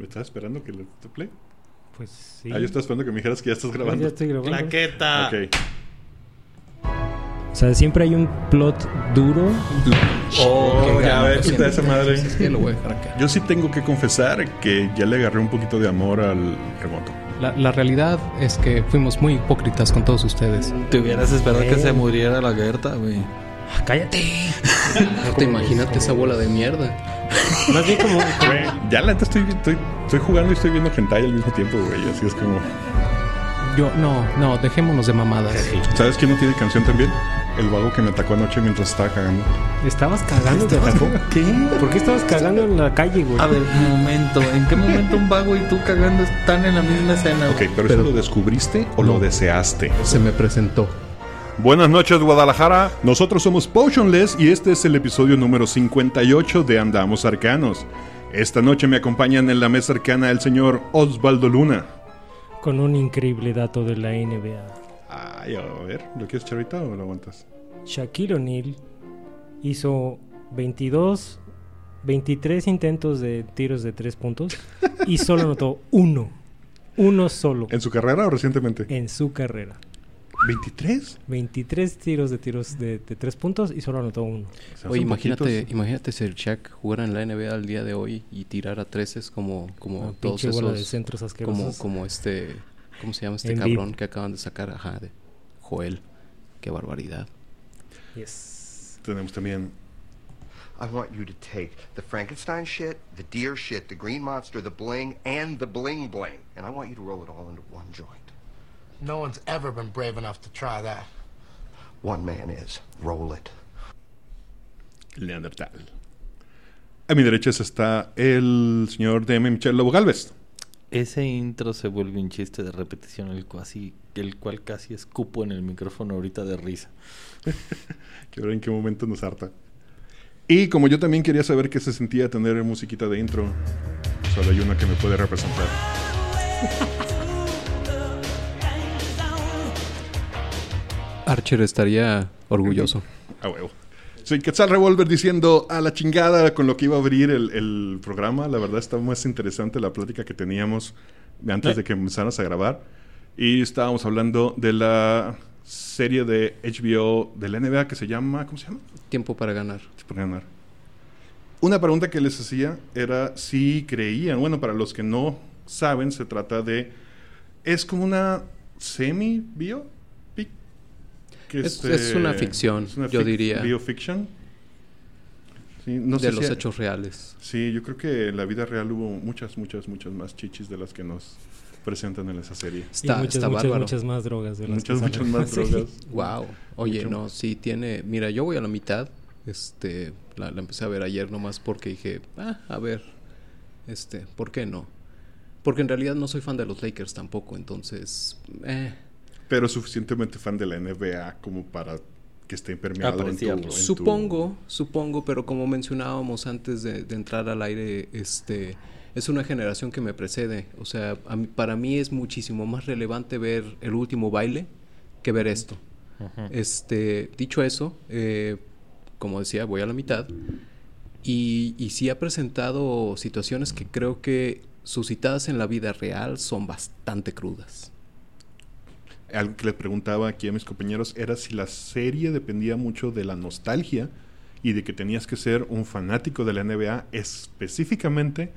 ¿Me estás esperando que le te play? Pues sí. Ah, yo estaba esperando que me dijeras que ya estás Ya grabando. estoy grabando. Claqueta. Ok. O sea, siempre hay un plot duro. Oh, Qué ya siempre. está esa madre. Es que lo voy a dejar acá. Yo sí tengo que confesar que ya le agarré un poquito de amor al remoto. La, la realidad es que fuimos muy hipócritas con todos ustedes. Te hubieras esperado que se muriera la Gerta, güey. Ah, ¡Cállate! No te imagínate esa bola de mierda. Más bien como... Ya la neta estoy, estoy, estoy jugando y estoy viendo hentai al mismo tiempo, güey. Así es como... Yo, no, no, dejémonos de mamadas. ¿Sabes quién no tiene canción también? El vago que me atacó anoche mientras estaba cagando. ¿Estabas cagando? ¿Te atacó? ¿Qué? ¿Por qué estabas cagando en la calle, güey? A ver, un momento. ¿En qué momento un vago y tú cagando están en la misma escena? Ok, güey? pero, Pero- ¿eso lo descubriste o lo deseaste? Se me presentó. Buenas noches Guadalajara, nosotros somos Potionless y este es el episodio número 58 de Andamos Arcanos. Esta noche me acompañan en la mesa cercana el señor Osvaldo Luna. Con un increíble dato de la NBA. Ay, a ver, ¿lo quieres echar ahorita o lo aguantas? Shaquille O'Neal hizo 22, 23 intentos de tiros de 3 puntos y solo anotó uno. Uno solo ¿En su carrera o recientemente? en su carrera. ¿23? 23 tiros de tiros de, de 3 puntos y solo anotó uno. Oye, imagínate, poquitos. imagínate si el Shaq jugara en la NBA al día de hoy y tirara treces como, como Una todos bola de esos. centros Como, asquerosos. como este. ¿Cómo se llama este Embiid. cabrón que acaban de sacar? Ajá, de Joel. Qué barbaridad. Yes. Tenemos también... I want you to take the Frankenstein shit, the deer shit, the green monster, the bling, and the bling bling, and I want you to roll it all into one joint. No one's ever been brave enough to try that. One man is. Roll it. Leandertal. A mi derecha está el señor DM Michel Lobo Galvez. Ese intro se vuelve un chiste de repetición, el, casi, el cual casi escupo en el micrófono ahorita de risa. Quiero ver en qué momento nos harta. Y como yo también quería saber qué se sentía tener musiquita de intro, solo hay una que me puede representar. Archer estaría orgulloso. A huevo. Soy Quetzal Revolver diciendo a la chingada con lo que iba a abrir el, el programa. La verdad está más interesante la plática que teníamos antes de que empezáramos a grabar. Y estábamos hablando de la serie de HBO de la NBA que se llama... ¿Cómo se llama? Tiempo para ganar. por ganar. Una pregunta que les hacía era si creían, bueno, para los que no saben, se trata de, es como una semi-biopic. Que Es- es una ficción, yo fic- diría. Biofiction. Sí, no de sé los si- hechos reales. Sí, yo creo que en la vida real hubo muchas, muchas, muchas más chichis de las que nos presentan en esa serie. Está, y muchas, está muchas, bárbaro. muchas más drogas. De las Muchas, que muchas más Sí. drogas. Wow. Oye, Mucho no, más. sí tiene. Mira, yo voy a la mitad. Este, la, la empecé a ver ayer nomás porque dije, ah, a ver, este, ¿por qué no? Porque en realidad no soy fan de los Lakers tampoco, entonces, eh, Pero suficientemente fan de la NBA como para que esté impermeado en tu, Apreciarlo. en tu- supongo, supongo, pero como mencionábamos antes de, de entrar al aire, este, es una generación que me precede. O sea, a mí- para mí es muchísimo más relevante ver el último baile que ver esto. Este, dicho eso, eh, como decía, voy a la mitad. Y, y sí ha presentado situaciones que creo que suscitadas en la vida real son bastante crudas. Algo que le preguntaba aquí a mis compañeros era si la serie dependía mucho de la nostalgia y de que tenías que ser un fanático de la NBA específicamente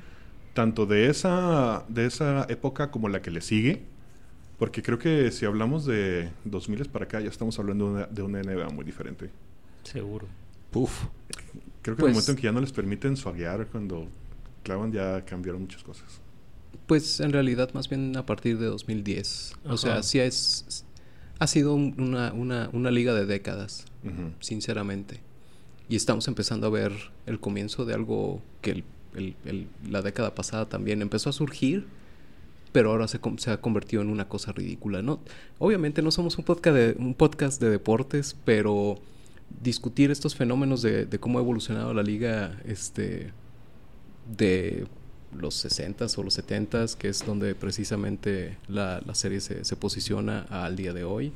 tanto de esa de esa época como la que le sigue porque creo que si hablamos de 2000 para acá ya estamos hablando de una, de una NBA muy diferente Seguro. Puf. creo que Pues- en el momento en que ya no les permiten suaguear cuando clavan ya cambiaron muchas cosas Pues en realidad más bien a partir de 2010. O sea, sí es... Ha sido un- una, una, una liga de décadas, sinceramente. Y estamos empezando a ver el comienzo de algo que el- el- el- la década pasada también empezó a surgir, pero ahora se ha convertido en una cosa ridícula. ¿no? Obviamente no somos un podcast de, un podcast de deportes, pero discutir estos fenómenos de, de cómo ha evolucionado la liga este, de los 60s o los 70s, que es donde precisamente la, la serie se, se posiciona al día de hoy.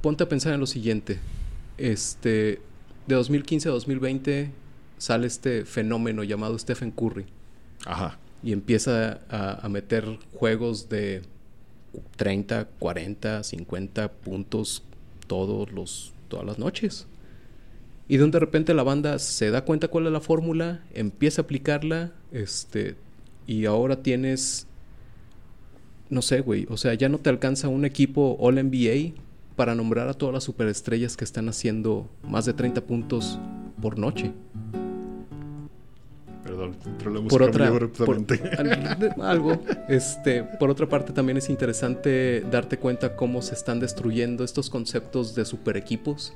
Ponte a pensar en lo siguiente. Este, de 2015 a 2020 sale este fenómeno llamado Stephen Curry. Ajá. y empieza a, a meter juegos de 30, 40, 50 puntos todos los, todas las noches. Y donde de repente la banda se da cuenta cuál es la fórmula, empieza a aplicarla, este, y ahora tienes, no sé, güey, o sea, ya no te alcanza un equipo All NBA para nombrar a todas las superestrellas que están haciendo más de 30 puntos por noche. Perdón, por otra por- algo este por otra parte también es interesante darte cuenta cómo se están destruyendo estos conceptos de super equipos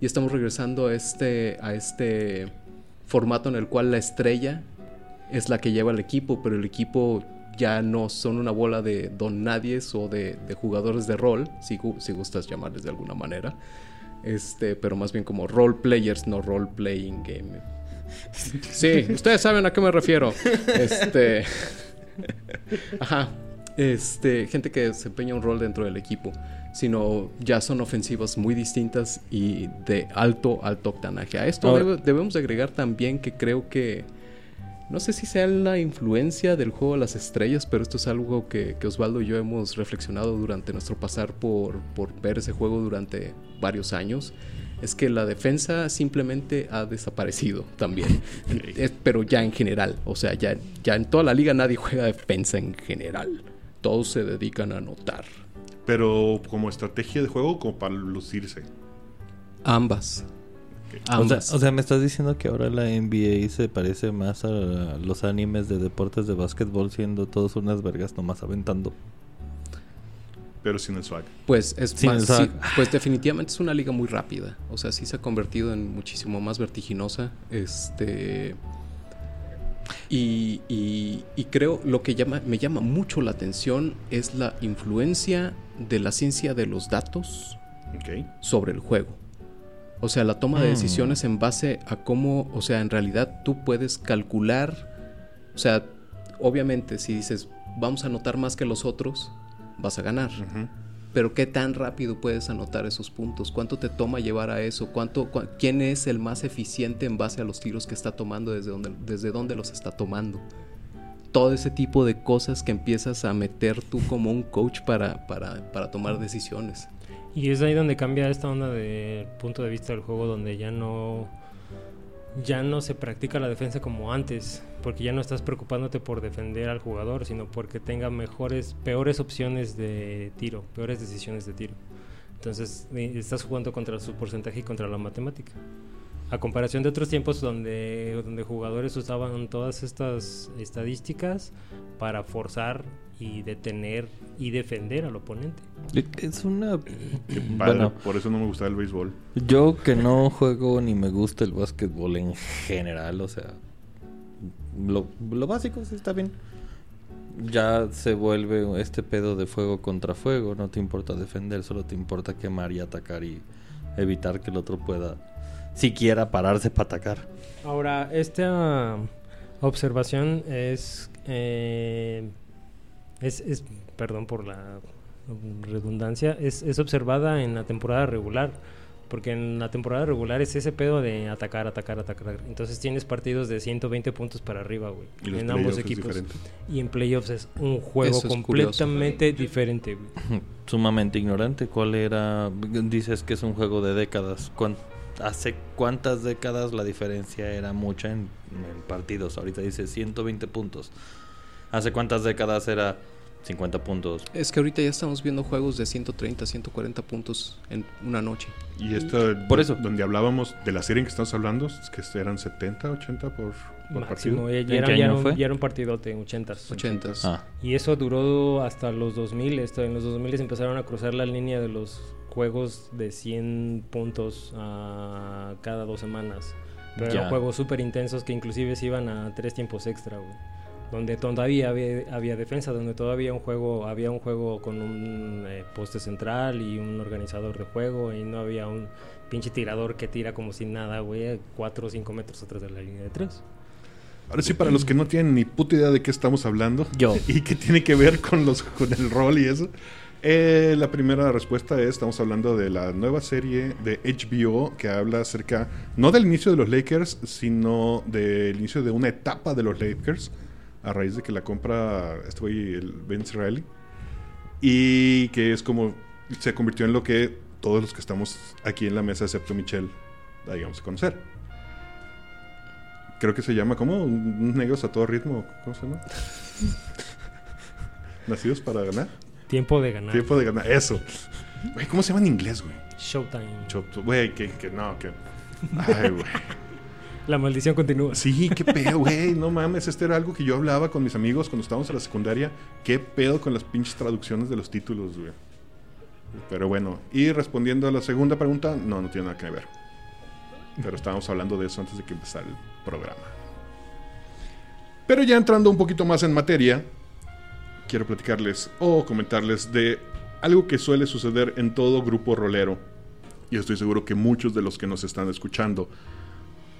y estamos regresando a este a este formato en el cual la estrella es la que lleva el equipo pero el equipo ya no son una bola de don nadies o de, de jugadores de rol si, si gustas llamarles de alguna manera este pero más bien como role players no role playing game Sí, ustedes saben a qué me refiero. Este. Ajá. Este, gente que desempeña un rol dentro del equipo. Sino ya son ofensivas muy distintas y de alto, alto octanaje. A esto Ahora- debemos agregar también que creo que. No sé si sea la influencia del juego de las estrellas, pero esto es algo que, que Osvaldo y yo hemos reflexionado durante nuestro pasar por, por ver ese juego durante varios años. Es que la defensa simplemente ha desaparecido también. Pero ya en general. O sea, ya, ya en toda la liga nadie juega defensa en general. Todos se dedican a anotar. Pero como estrategia de juego, como para lucirse. Ambas. O sea, Ambas. o sea, me estás diciendo que ahora la NBA se parece más a los animes de deportes de básquetbol siendo todos unas vergas nomás aventando. Pero sin el swag. Pues es Sin más, el sí, pues definitivamente es una liga muy rápida. O sea, sí se ha convertido en muchísimo más vertiginosa. Este. Y, y- y creo lo que llama, me llama mucho la atención es la influencia de la ciencia de los datos sobre el juego. O sea, la toma de Mm. decisiones en base a cómo, o sea, en realidad tú puedes calcular, o sea, obviamente si dices, vamos a anotar más que los otros, vas a ganar. Pero qué tan rápido puedes anotar esos puntos? ¿Cuánto te toma llevar a eso? ¿Cuánto, ¿Quién es el más eficiente en base a los tiros que está tomando? ¿Desde dónde, desde dónde los está tomando? Todo ese tipo de cosas que empiezas a meter tú como un coach para, para, para tomar decisiones. Y es ahí donde cambia esta onda del punto de vista del juego, donde ya no ya no se practica la defensa como antes, porque ya no estás preocupándote por defender al jugador, sino porque tenga mejores, peores opciones de tiro, peores decisiones de tiro. Entonces eh, estás jugando contra su porcentaje y contra la matemática. A comparación de otros tiempos donde, donde jugadores usaban todas estas estadísticas para forzar y detener y defender al oponente. Es una... Qué padre. Bueno, Por eso no me gustaba el béisbol. yo que no juego ni me gusta el básquetbol en general, o sea, lo, lo básico sí está bien. Ya se vuelve este pedo de fuego contra fuego, no te importa defender, solo te importa quemar y atacar y evitar que el otro pueda siquiera pararse para atacar. Ahora, esta observación es, eh, es, es- perdón por la redundancia, es, es observada en la temporada regular. Porque en la temporada regular es ese pedo de atacar, atacar, atacar. Entonces tienes partidos de 120 puntos para arriba, güey. En ambos equipos. Y en playoffs es un juego Eso es curioso. completamente diferente, güey. Sumamente ignorante. ¿Cuál era? Dices que es un juego de décadas. ¿Cuán- ¿Hace cuántas décadas la diferencia era mucha en, en partidos? Ahorita dice 120 puntos. ¿Hace cuántas décadas era 50 puntos? Es que ahorita ya estamos viendo juegos de 130, 140 puntos en una noche. Y esto, Por eso. donde hablábamos de la serie en que estamos hablando, es que eran 70, 80 por, por Máximo. partido. Ya, ¿En ya era, qué ya año era un- fue? ya era un partidote en 80. 80. Ah, Y eso duró hasta los 2000. Esto, en los 2000 empezaron a cruzar la línea de los juegos de 100 puntos a cada dos semanas. Pero Ya. eran juegos súper intensos que inclusive se iban a tres tiempos extra, güey. Donde todavía había, había defensa, donde todavía un juego, había un juego con un eh, poste central y un organizador de juego y no había un pinche tirador que tira como sin nada, güey, 4 o 5 metros atrás de la línea de 3. Ahora sí, para los que no tienen ni puta idea de qué estamos hablando Yo. y qué tiene que ver con, los, con el rol y eso, eh, la primera respuesta es, estamos hablando de la nueva serie de HBO que habla acerca, no del inicio de los Lakers, sino del inicio de una etapa de los Lakers, a raíz de que la compra este güey, el Ben Riley. Y que es como se convirtió en lo que todos los que estamos aquí en la mesa, excepto Michelle, digamos a conocer. Creo que se llama como un negros a todo ritmo. ¿Cómo se llama? Nacidos para ganar. Tiempo de ganar. Tiempo de ganar. Eso. Güey, ¿cómo se llama en inglés, güey? Showtime. Chop- Güey, que, que no, que. Ay, güey. La maldición continúa. Sí, qué pedo, güey. No mames, este era algo que yo hablaba con mis amigos cuando estábamos en la secundaria. Qué pedo con las pinches traducciones de los títulos, güey. Pero bueno, y respondiendo a la segunda pregunta, no, no tiene nada que ver. Pero estábamos hablando de eso antes de que empezara el programa. Pero ya entrando un poquito más en materia, quiero platicarles o comentarles de algo que suele suceder en todo grupo rolero. Y estoy seguro que muchos de los que nos están escuchando,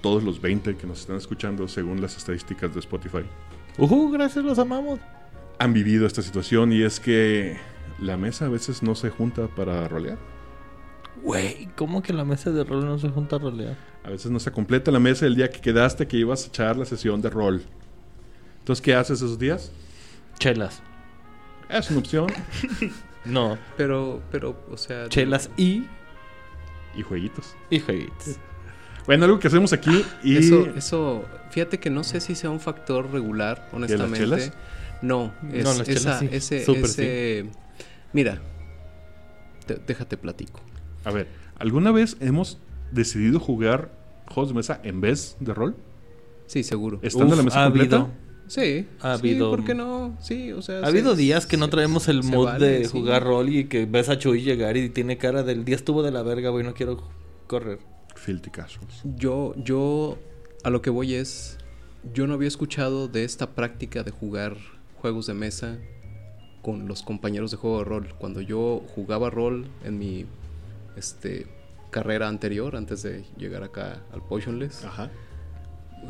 todos los 20 que nos están escuchando según las estadísticas de Spotify, Ujú, gracias, los amamos. han vivido esta situación y es que la mesa a veces no se junta para rolear. Güey, ¿cómo que la mesa de rol no se junta a rolear? A veces no se completa la mesa el día que quedaste que ibas a echar la sesión de rol. Entonces, ¿qué haces esos días? Chelas. Es una opción. No, Pero, pero, o sea... chelas y, Y jueguitos. y jueguitos. Bueno, algo que hacemos aquí y... Eso, eso, fíjate que no sé si sea un factor regular, honestamente. chelas? No, es, No, las chelas esa- sí. ese, Súper ese- Mira, te- déjate platico. A ver, ¿alguna vez hemos decidido jugar juegos de mesa en vez de rol? Sí, seguro. ¿Estando en la mesa ha completa? habido. Sí, Ha sí, habido- ¿por qué no? Sí, o sea... Ha habido días que no traemos el vale, de sí. jugar rol y que ves a Chuy llegar y tiene cara del día estuvo de la verga, güey, no quiero correr. Filthy casuals. Yo, yo, a lo que voy es, yo no había escuchado de esta práctica de jugar juegos de mesa con los compañeros de juego de rol. Cuando yo jugaba rol en mi, este, carrera anterior, antes de llegar acá al Potionless, Ajá.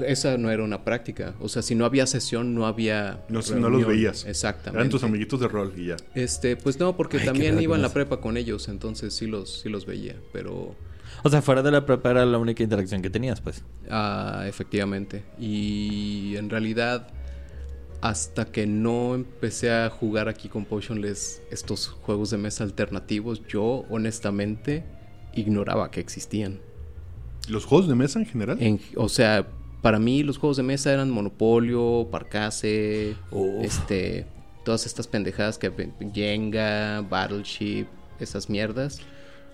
esa no era una práctica. O sea, si no había sesión, no había. No, no los veías. Exactamente. Eran tus amiguitos de rol y ya. Este, pues no, porque Ay, también iba en la prepa con ellos, entonces sí los, sí los veía, pero O sea, fuera de la prepa era la única interacción que tenías, pues. Ah, efectivamente. Y en realidad, hasta que no empecé a jugar aquí con Potionless estos juegos de mesa alternativos, yo honestamente ignoraba que existían. ¿Los juegos de mesa en general? En- o sea, para mí los juegos de mesa eran Monopolio, Parcase, Uf. este, todas estas pendejadas que Jenga, Battleship, esas mierdas.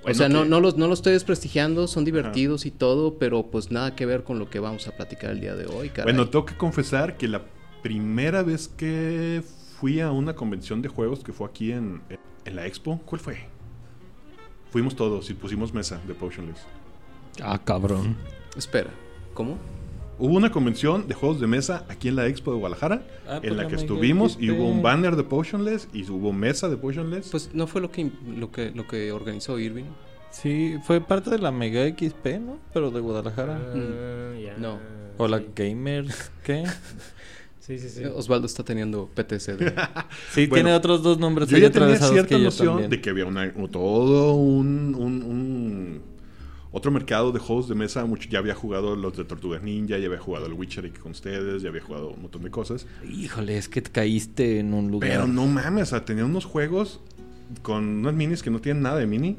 Bueno, o sea, no, que- no, los, no los estoy desprestigiando, son divertidos y todo, pero pues nada que ver con lo que vamos a platicar el día de hoy, caray. Bueno, tengo que confesar que la primera vez que fui a una convención de juegos que fue aquí en, en la expo, ¿cuál fue? Fuimos todos y pusimos mesa de Potionless. Ah, cabrón. Espera, ¿cómo? Hubo una convención de juegos de mesa aquí en la expo de Guadalajara, Ah, en pues la la que estuvimos y hubo un banner de Potionless y hubo mesa de Potionless. Pues no fue lo que, lo que, lo que organizó Irving. Sí, fue parte de la Mega XP, ¿no? Pero de Guadalajara. Ah, ya. No. O la Sí. Gamers, ¿qué? Sí, sí, sí. Osvaldo está teniendo PTSD. Sí, Bueno, tiene otros dos nombres yo ya tenía cierta noción de que había una, todo un, un- un- otro mercado de juegos de mesa. Mucho, ya había jugado los de Tortugas Ninja, ya había jugado el Witcher aquí con ustedes, ya había jugado un montón de cosas. Híjole, es que te caíste en un lugar. Pero no mames, o sea, tenía unos juegos con unas minis que no tienen nada de mini.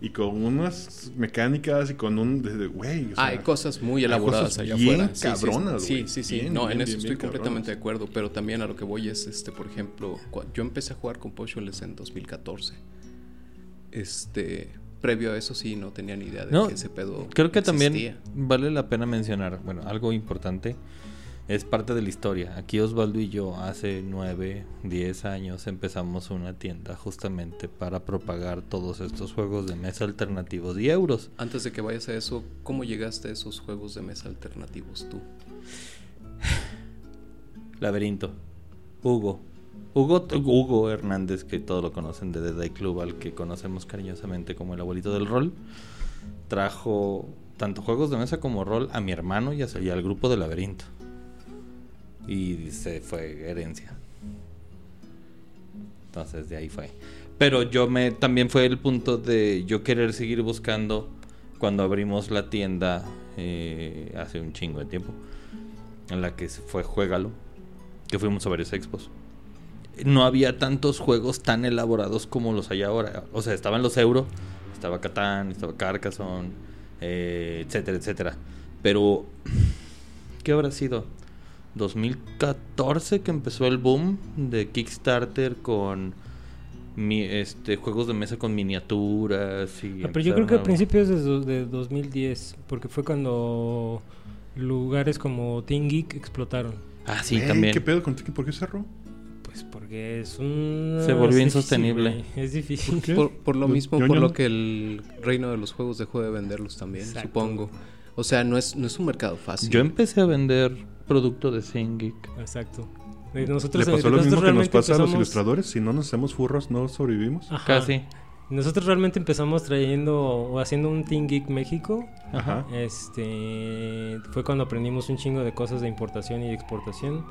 Y con unas mecánicas y con un... de- de- Güey, o sea, hay cosas muy elaboradas cosas allá bien afuera. Sí, sí, cabronas, Sí, güey. sí, sí. Bien, no, bien, en eso bien, estoy completamente de cabronas. acuerdo. Pero también a lo que voy es, este, por ejemplo, yo empecé a jugar con Potionless en 2014. Este, previo a eso sí no tenía ni idea de No, que ese pedo Creo que también vale la pena mencionar, bueno, algo importante, es parte de la historia. Aquí Osvaldo y yo hace 9, 10 años empezamos una tienda justamente para propagar todos estos juegos de mesa alternativos y euros. Antes de que vayas a eso, ¿cómo llegaste a esos juegos de mesa alternativos tú? Laberinto. Hugo. Hugo, Hugo Hernández, que todos lo conocen de The Day Club, al que conocemos cariñosamente como el abuelito del rol, trajo tanto juegos de mesa como rol a mi hermano y, a- y al grupo de Laberinto. Y se fue herencia. Entonces de ahí fue. Pero yo me también fue el punto de yo querer seguir buscando cuando abrimos la tienda eh, hace un chingo de tiempo en la que fue Juégalo. que fuimos a varios expos. No había tantos juegos tan elaborados como los hay ahora. O sea, estaban los Euro, estaba Catán, estaba Carcassonne, eh, etcétera, etcétera. Pero, ¿qué habrá sido? 2014 que empezó el boom de Kickstarter con mi, este, juegos de mesa con miniaturas. Y Ah, pero yo creo que a principios de, de 2010, porque fue cuando lugares como Team Geek explotaron. Ah, sí, Ey, también. ¿Qué pedo con Tiki? ¿Por qué cerró? Pues porque es un... Se volvió es difícil, insostenible. güey, Es difícil. qué? Por, por lo Yo- mismo, yo- por lo que el reino de los juegos dejó de venderlos también, Exacto. supongo. O sea, no es, no es un mercado fácil. Yo empecé a vender producto de Geek. Exacto. Eh, Nosotros, ¿Le pasó lo mismo nosotros que nos realmente pasa a los empezamos- ilustradores? Si no nos hacemos furros, no sobrevivimos. Ajá. Casi. Nosotros realmente empezamos trayendo o haciendo un Team Geek México. Ajá. Este fue cuando aprendimos un chingo de cosas de importación y exportación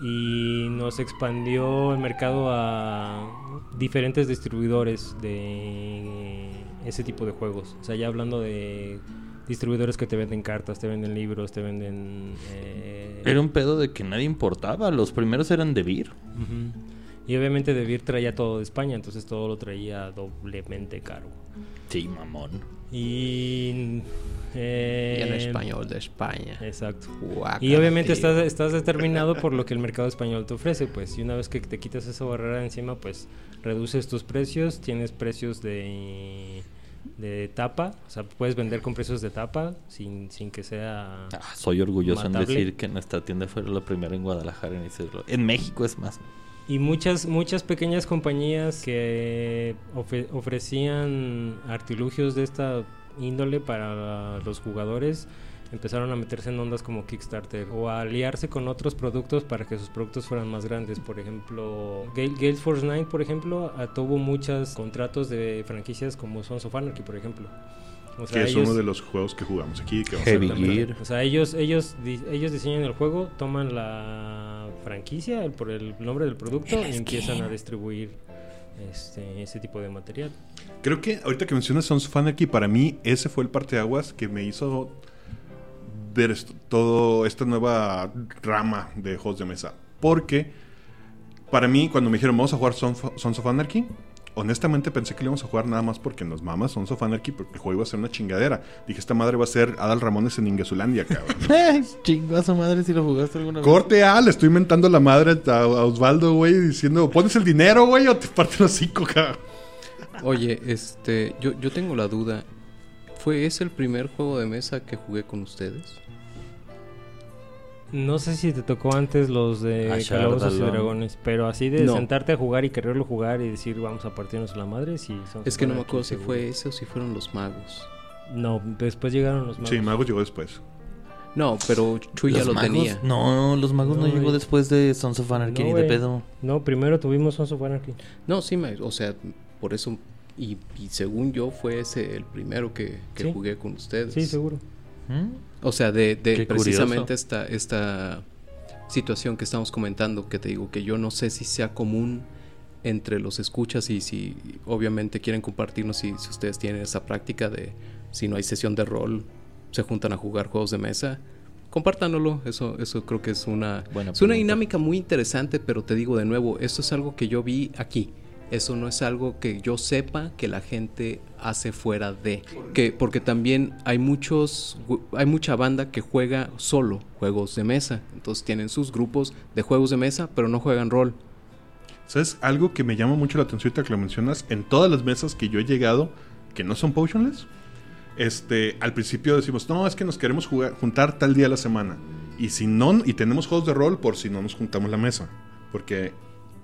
y nos expandió el mercado a diferentes distribuidores de ese tipo de juegos. O sea, ya hablando de distribuidores que te venden cartas, te venden libros, te venden eh, Era un pedo de que nadie importaba. Los primeros eran de Vir. Ujú. Y obviamente De Beer traía todo de España, entonces todo lo traía doblemente caro. Sí, mamón. Y... eh, Y en español de España. Exacto. Y obviamente tío. estás, estás determinado por lo que el mercado español te ofrece, pues. Y una vez que te quitas esa barrera de encima, pues reduces tus precios, tienes precios de, de tapa, o sea, puedes vender con precios de tapa sin, sin que sea... Ah, soy orgulloso en Matable. decir que nuestra tienda fue la primera en Guadalajara en hacerlo. En México es más. Y muchas, muchas pequeñas compañías que ofe- ofrecían artilugios de esta índole para los jugadores empezaron a meterse en ondas como Kickstarter o a aliarse con otros productos para que sus productos fueran más grandes. Por ejemplo, Gale, Force 9, por ejemplo, tuvo muchos contratos de franquicias como Sons of Anarchy, por ejemplo. O sea, que es ellos- uno de los juegos que jugamos aquí. Que vamos a Heavy hablar. Gear. o sea, ellos, ellos, di- ellos diseñan el juego, toman la franquicia el, por el nombre del producto y empiezan a distribuir este, ese tipo de material. Creo que ahorita que mencionas Sons of Anarchy, para mí ese fue el parteaguas que me hizo ver esto, todo esta nueva rama de juegos de mesa. Porque para mí, cuando me dijeron vamos a jugar Sons of Anarchy, honestamente pensé que lo íbamos a jugar nada más porque nos mamas Sons of Anarchy, porque el juego iba a ser una chingadera. Dije, esta madre va a ser Adal Ramones en Ingesulandia, cabrón. Chingo a su madre si lo jugaste alguna vez. Corte A, le estoy inventando la madre a, a Osvaldo, güey, diciendo, ¿pones el dinero, güey, o te parten los cinco, cabrón? Oye, este, yo, yo tengo la duda. ¿Fue ese el primer juego de mesa que jugué con ustedes? No sé si te tocó antes los de Calabozos y. Dragones, pero así de No. sentarte a jugar y quererlo jugar y decir vamos a partirnos la madre, sí. Es que no me acuerdo si seguro. fue ese o si fueron los magos. No, después llegaron los magos. Sí, Magos llegó después. No, pero Chuy ya Los lo magos- tenía. No, los magos no, No, llegó después de Sons of Anarchy No, ni de pedo. No, primero tuvimos Sons of Anarchy. No, sí, me, o sea, por eso. Y, y según yo, fue ese el primero que, que Sí. jugué con ustedes. Sí, seguro. O sea, de, de precisamente curioso. esta, esta situación que estamos comentando, que te digo que yo no sé si sea común entre los escuchas y si obviamente quieren compartirnos si, si ustedes tienen esa práctica de si no hay sesión de rol, se juntan a jugar juegos de mesa. Compártanlo, eso, eso creo que es una, es una dinámica muy interesante, pero te digo de nuevo, esto es algo que yo vi aquí. Eso no es algo que yo sepa que la gente hace fuera de. Que, porque también hay muchos, hay mucha banda que juega solo juegos de mesa. Entonces tienen sus grupos de juegos de mesa, pero no juegan rol. ¿Sabes? Algo que me llama mucho la atención que lo mencionas, en todas las mesas que yo he llegado, que no son potionless, este, al principio decimos, no, es que nos queremos jugar, juntar tal día a la semana. Y si no, y tenemos juegos de rol por si no nos juntamos la mesa. Porque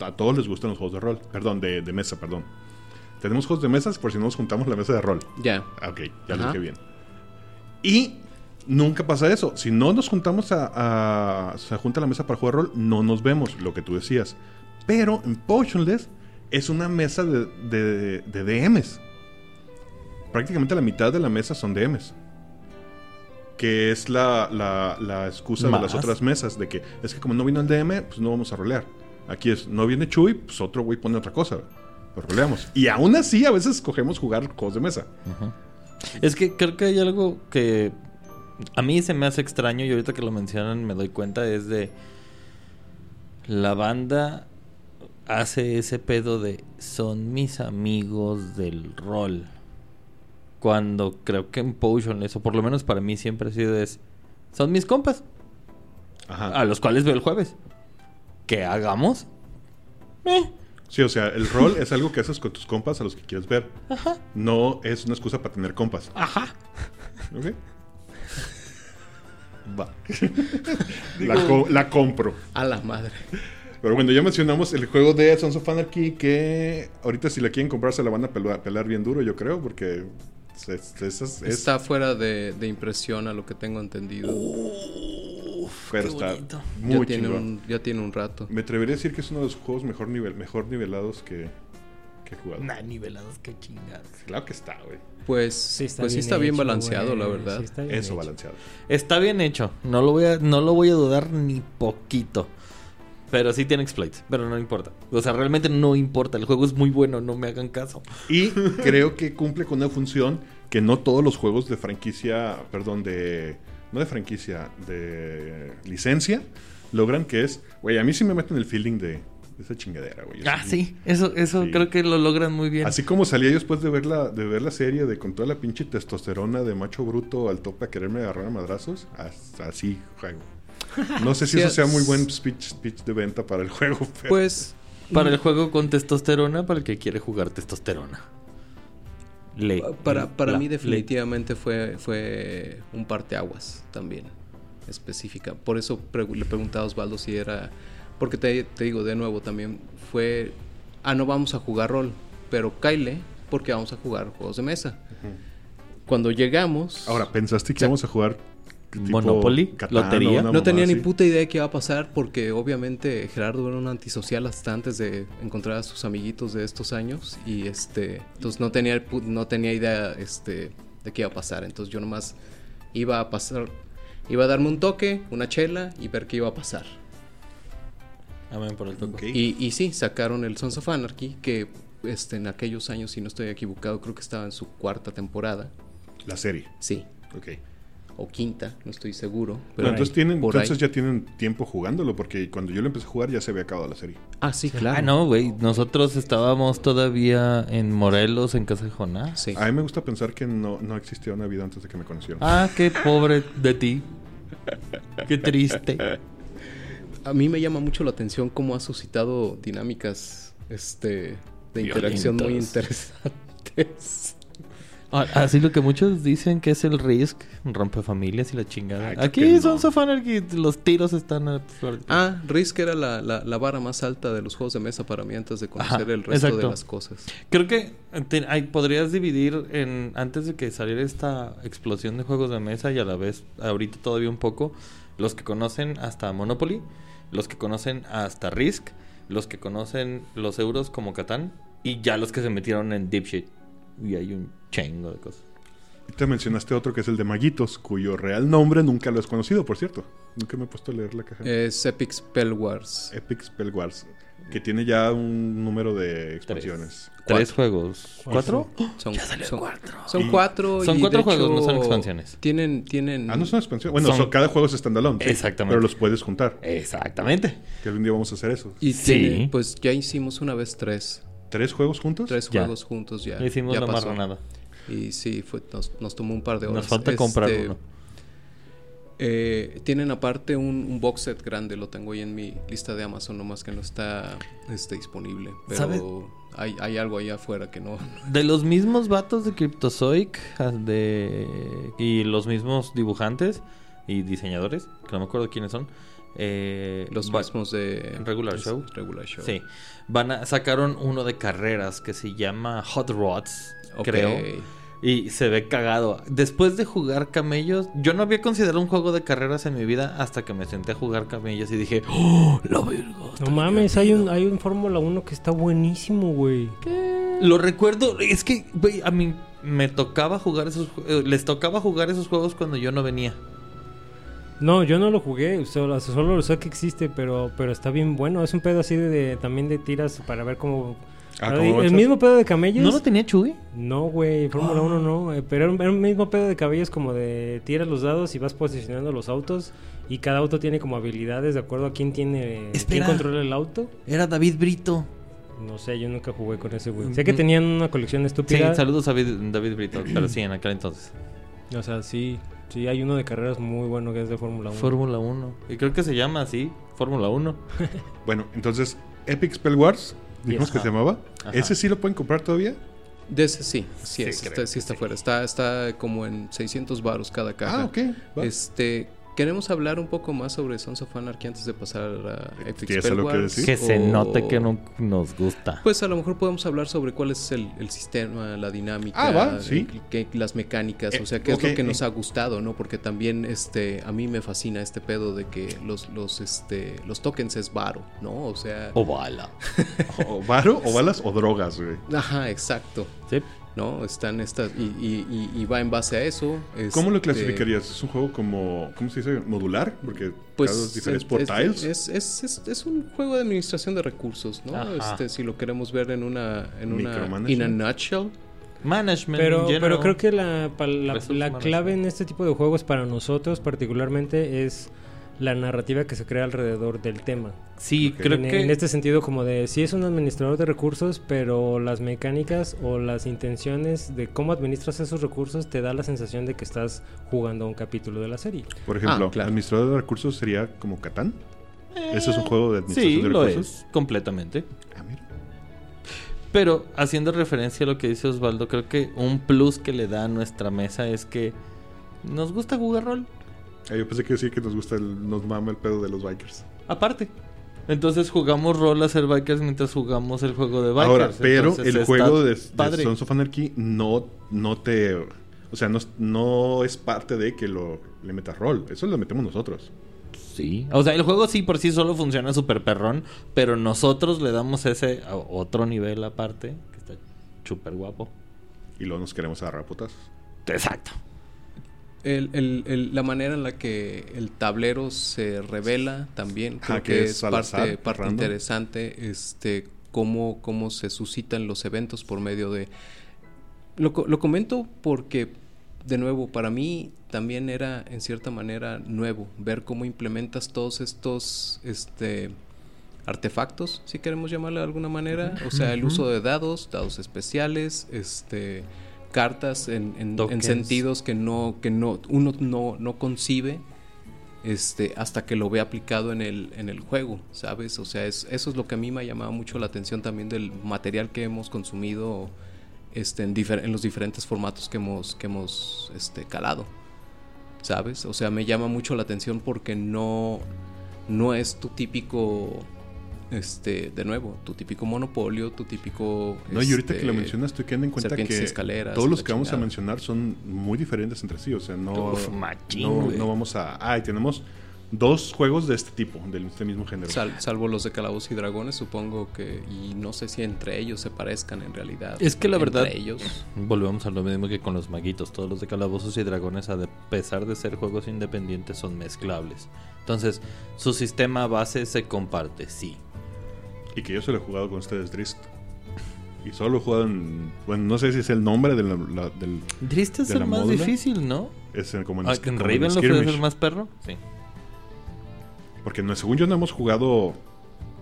a todos les gustan los juegos de rol. Perdón, de, de mesa, perdón. Tenemos juegos de mesas por si no nos juntamos la mesa de rol. Ya. Ah, Ok, ya lo dije bien. Y nunca pasa eso. Si no nos juntamos a, a- Se junta la mesa para jugar rol, no nos vemos, lo que tú decías. Pero en Potionless es una mesa de, de, de DMs. Prácticamente la mitad de la mesa son DMs. Que es la, la, la excusa de las otras mesas. De que es que como no vino el DM, pues no vamos a rolear. Aquí es, no viene Chuy, pues otro güey pone otra cosa. Pues roleamos. Y aún así, a veces escogemos jugar juegos de mesa. Es que creo que hay algo que a mí se me hace extraño y ahorita que lo mencionan me doy cuenta es de la banda hace ese pedo de son mis amigos del rol. Cuando creo que en Potion, eso por lo menos para mí siempre ha sido es, son mis compas, Ajá. a los cuales veo el jueves. ¿Qué hagamos? Eh, Sí, o sea, el rol es algo que haces con tus compas a los que quieres ver. No es una excusa para tener compas. ajá. ¿Ok? Va. la, co- la compro. A la madre. Pero bueno, ya mencionamos el juego de Sons of Anarchy que ahorita si la quieren comprar se la van a pela- pelar bien duro, yo creo, porque es, es- es- es- Está fuera de, de impresión a lo que tengo entendido. Pero qué está bonito. muy ya, tiene un, ya tiene un rato. Me atrevería a decir que es uno de los juegos mejor, nivel, mejor nivelados que, que he jugado. Nah, nivelados, qué chingados. Claro que está, güey. Pues Sí está pues sí bien está bien balanceado, güey. la verdad. Sí está bien Eso hecho. balanceado. Está bien hecho, no lo voy a, no lo voy a dudar ni poquito. Pero sí tiene exploits, pero no importa. O sea, realmente no importa. El juego es muy bueno, no me hagan caso. Y creo que cumple con una función que no todos los juegos de franquicia, perdón, de... No de franquicia, de licencia, logran que es... Güey, a mí sí me meten el feeling de, de esa chingadera, güey. Ah, sí, eso, eso Sí. creo que lo logran muy bien. Así como salía yo después de ver la, de ver la serie de con toda la pinche testosterona de macho bruto al tope a quererme agarrar a madrazos, as- así juego. No sé si Sí, eso sea muy buen speech, speech de venta para el juego, pero Pues Para el juego con testosterona, para el que quiere jugar testosterona. Le, para, para la- mí le- definitivamente fue, fue un parteaguas también, específica. Por eso le preguntaba a Osvaldo si era... Porque te, te digo de nuevo también, fue... Ah, no vamos a jugar rol, pero Kyle, porque vamos a jugar juegos de mesa. Cuando llegamos... ahora pensaste que sea, íbamos a jugar Monopoly, lotería. No tenía ni puta idea de qué iba a pasar porque obviamente Gerardo era un antisocial hasta antes de encontrar a sus amiguitos de estos años y este entonces no tenía no tenía idea este de qué iba a pasar, entonces yo nomás iba a pasar iba a darme un toque, una chela y ver qué iba a pasar. Amén por el toque. Y sí, sacaron el Sons of Anarchy que este, en aquellos años, si no estoy equivocado, creo que estaba en su cuarta temporada. La serie. Sí, Ok. O quinta, no estoy seguro. Pero Pero entonces, tienen, entonces ya tienen tiempo jugándolo, porque cuando yo lo empecé a jugar ya se había acabado la serie. Ah, sí, claro. Ah, no, güey. Nosotros estábamos todavía en Morelos, en Casa de Jonás. Sí. A mí me gusta pensar que no, no existía una vida antes de que me conocieran. Ah, qué pobre de ti. Qué triste. A mí me llama mucho la atención cómo ha suscitado dinámicas este, de interacción muy interesantes. Ah, Así lo que muchos dicen que es el Risk, familias y la chingada. Ay, Aquí no. son of Anarchy, los tiros están a flor de- Ah, Risk era la, la- la vara más alta de los juegos de mesa para mí antes de conocer Ajá, el resto de las cosas. Creo que te- hay- podrías dividir en antes de que saliera esta explosión de juegos de mesa y a la vez ahorita todavía un poco los que conocen hasta Monopoly, los que conocen hasta Risk, los que conocen los euros como Catán y ya los que se metieron en Deep Shit. Y hay un chingo de cosas. Y te mencionaste otro que es el de Maguitos, cuyo real nombre nunca lo has conocido, por cierto. Nunca me he puesto a leer la caja. Es Epic Spell Wars. Epic Spell Wars, que tiene ya un número de expansiones. Tres juegos. ¿Cuatro? Son, Ya salió son- cuatro. son Y- cuatro. Son y cuatro de juegos, no son expansiones. Tienen, tienen. Ah, no son expansiones. Bueno, Son- son- cada juego es standalone. sí, Exactamente. Pero los puedes juntar. Exactamente. Que algún día vamos a hacer eso. Y Sí. tiene- pues ya hicimos una vez tres. ¿Tres juegos juntos? Tres Ya. juegos juntos ya. Hicimos ya la pasó. marranada. Y sí, fue, nos, nos tomó un par de horas. Nos falta comprar Este, uno. eh, tienen aparte un, un box set grande, lo tengo ahí en mi lista de Amazon, nomás que no está este, disponible. Pero ¿Sabe? hay, hay algo ahí afuera que no. De los mismos vatos de Cryptozoic ah, de... y los mismos dibujantes y diseñadores, que no me acuerdo quiénes son. Eh, Los mismos de Regular es- Show. Regular Show. Sí. Van a, sacaron uno de carreras que se llama Hot Rods, creo. Y se ve cagado. Después de jugar camellos, yo no había considerado un juego de carreras en mi vida hasta que me senté a jugar camellos y dije, ¡Oh, la verga! No mames, hay un, hay un Fórmula 1 que está buenísimo, güey. Lo recuerdo, es que, güey, a mí me tocaba jugar esos eh, les tocaba jugar esos juegos cuando yo no venía. No, yo no lo jugué, solo, solo lo sé que existe, pero, pero está bien bueno. Es un pedo así de, de- también de tiras para ver cómo Ah, Ah, ¿cómo el mismo pedo de camellos. ¿No lo tenía Chuy? No, güey, Fórmula 1 no, eh, pero era un mismo pedo de caballos como de tiras los dados y vas posicionando los autos y cada auto tiene como habilidades de acuerdo a quién tiene, quién controla el auto. Era David Brito. No sé, yo nunca jugué con ese güey. Sé que tenían una colección Sí, estúpida. saludos a David, David Brito, pero sí, en aquel entonces. O sea, sí, sí, hay uno de carreras muy bueno que es de Fórmula 1. Fórmula 1. Y creo que se llama así, Fórmula 1. Bueno, entonces, Epic Spell Wars, dijimos Yes. que se llamaba. Ajá. ¿Ese sí lo pueden comprar todavía? De ese sí, sí, Sí, es, creo está, sí está sí. fuera. Está, está como en 600 varos cada caja. Ah, ok. va. Este, queremos hablar un poco más sobre Sons of Anarchy antes de pasar a Epic ¿Tienes Spell algo que decir? Que se o- note que no nos gusta. Pues a lo mejor podemos hablar sobre cuál es el, el sistema, la dinámica, Ah, va, sí. el- que- las mecánicas, Eh, o sea, qué es lo que nos eh. ha gustado, ¿no? Porque también este a mí me fascina este pedo de que los los este los tokens es varo, ¿no? O sea, O bala. O varo, o balas, o drogas, güey. ajá, exacto. Sí. ¿No? Están estas. Y, y- y- y va en base a eso. ¿Cómo lo este, clasificarías? ¿Es un juego como, ¿cómo se dice? ¿Modular? Porque Pues cada es, diferentes es- por tiles. es, es- es- es un juego de administración de recursos, ¿no? Este, si lo queremos ver en una, en una in a nutshell. Management. Pero, pero creo que la, la, la management. clave en este tipo de juegos para nosotros particularmente es la narrativa que se crea alrededor del tema. Sí, creo en, que. en este sentido como de si es un administrador de recursos, pero las mecánicas o las intenciones de cómo administras esos recursos te da la sensación de que estás jugando un capítulo de la serie. Por ejemplo, Ah, claro. administrador de recursos sería como Catán. ¿Ese es un juego de administración Sí, de lo recursos? es, completamente. Ah, mira. Pero haciendo referencia a lo que dice Osvaldo, creo que un plus que le da a nuestra mesa es que nos gusta jugar rol. Ah, yo pensé que decía que nos gusta, el, nos mama el pedo de los bikers. Aparte. Entonces jugamos rol a ser bikers mientras jugamos el juego de bikers. Ahora, pero Entonces el juego de, de. Sons of Anarchy no, no te... O sea, no, no es parte de que lo, le metas rol. Eso lo metemos nosotros. Sí. O sea, el juego sí por sí solo funciona súper perrón, pero nosotros le damos ese a otro nivel aparte, que está súper guapo. Y luego nos queremos agarrar a putas. Exacto. El- el- el- la manera en la que el tablero se revela también creo Ajá, que que es parte, azar, parte random. interesante este cómo, cómo se suscitan los eventos por medio de lo, lo comento porque de nuevo para mí también era en cierta manera nuevo ver cómo implementas todos estos este artefactos si queremos llamarle de alguna manera o sea el uso de dados dados especiales este cartas en, en- sentidos que no que no uno no, no concibe este hasta que lo ve aplicado en el en el juego sabes o sea es, eso es lo que a mí me ha llamado mucho la atención también del material que hemos consumido este en, difer- en los diferentes formatos que hemos que hemos este calado sabes o sea me llama mucho la atención porque no no es tu típico este de nuevo tu típico monopolio tu típico No, y ahorita que este, lo mencionas, estoy quedando en cuenta que escaleras todos los que vamos a mencionar son muy diferentes entre sí. O sea, no, Uf, machín, no, vamos a... Ah, y tenemos dos juegos de este tipo, de este mismo género. Sal- salvo los de Calabozos y Dragones, supongo que. Y no sé si entre ellos se parezcan en realidad. Es que la Entre verdad- ellos. Volvemos a lo mismo que con los maguitos. Todos los de Calabozos y Dragones, a pesar de ser juegos independientes, son mezclables. Entonces, su sistema base se comparte, sí. Y que yo solo he jugado con ustedes Drist. Y solo he jugado en... Bueno, no sé si es el nombre de la- la- del... Drist es ¿De el más módula? difícil, ¿no? Es en- como en, Ah, ¿En en Ravenloft es el más perro? Sí. Porque no, según yo no hemos jugado...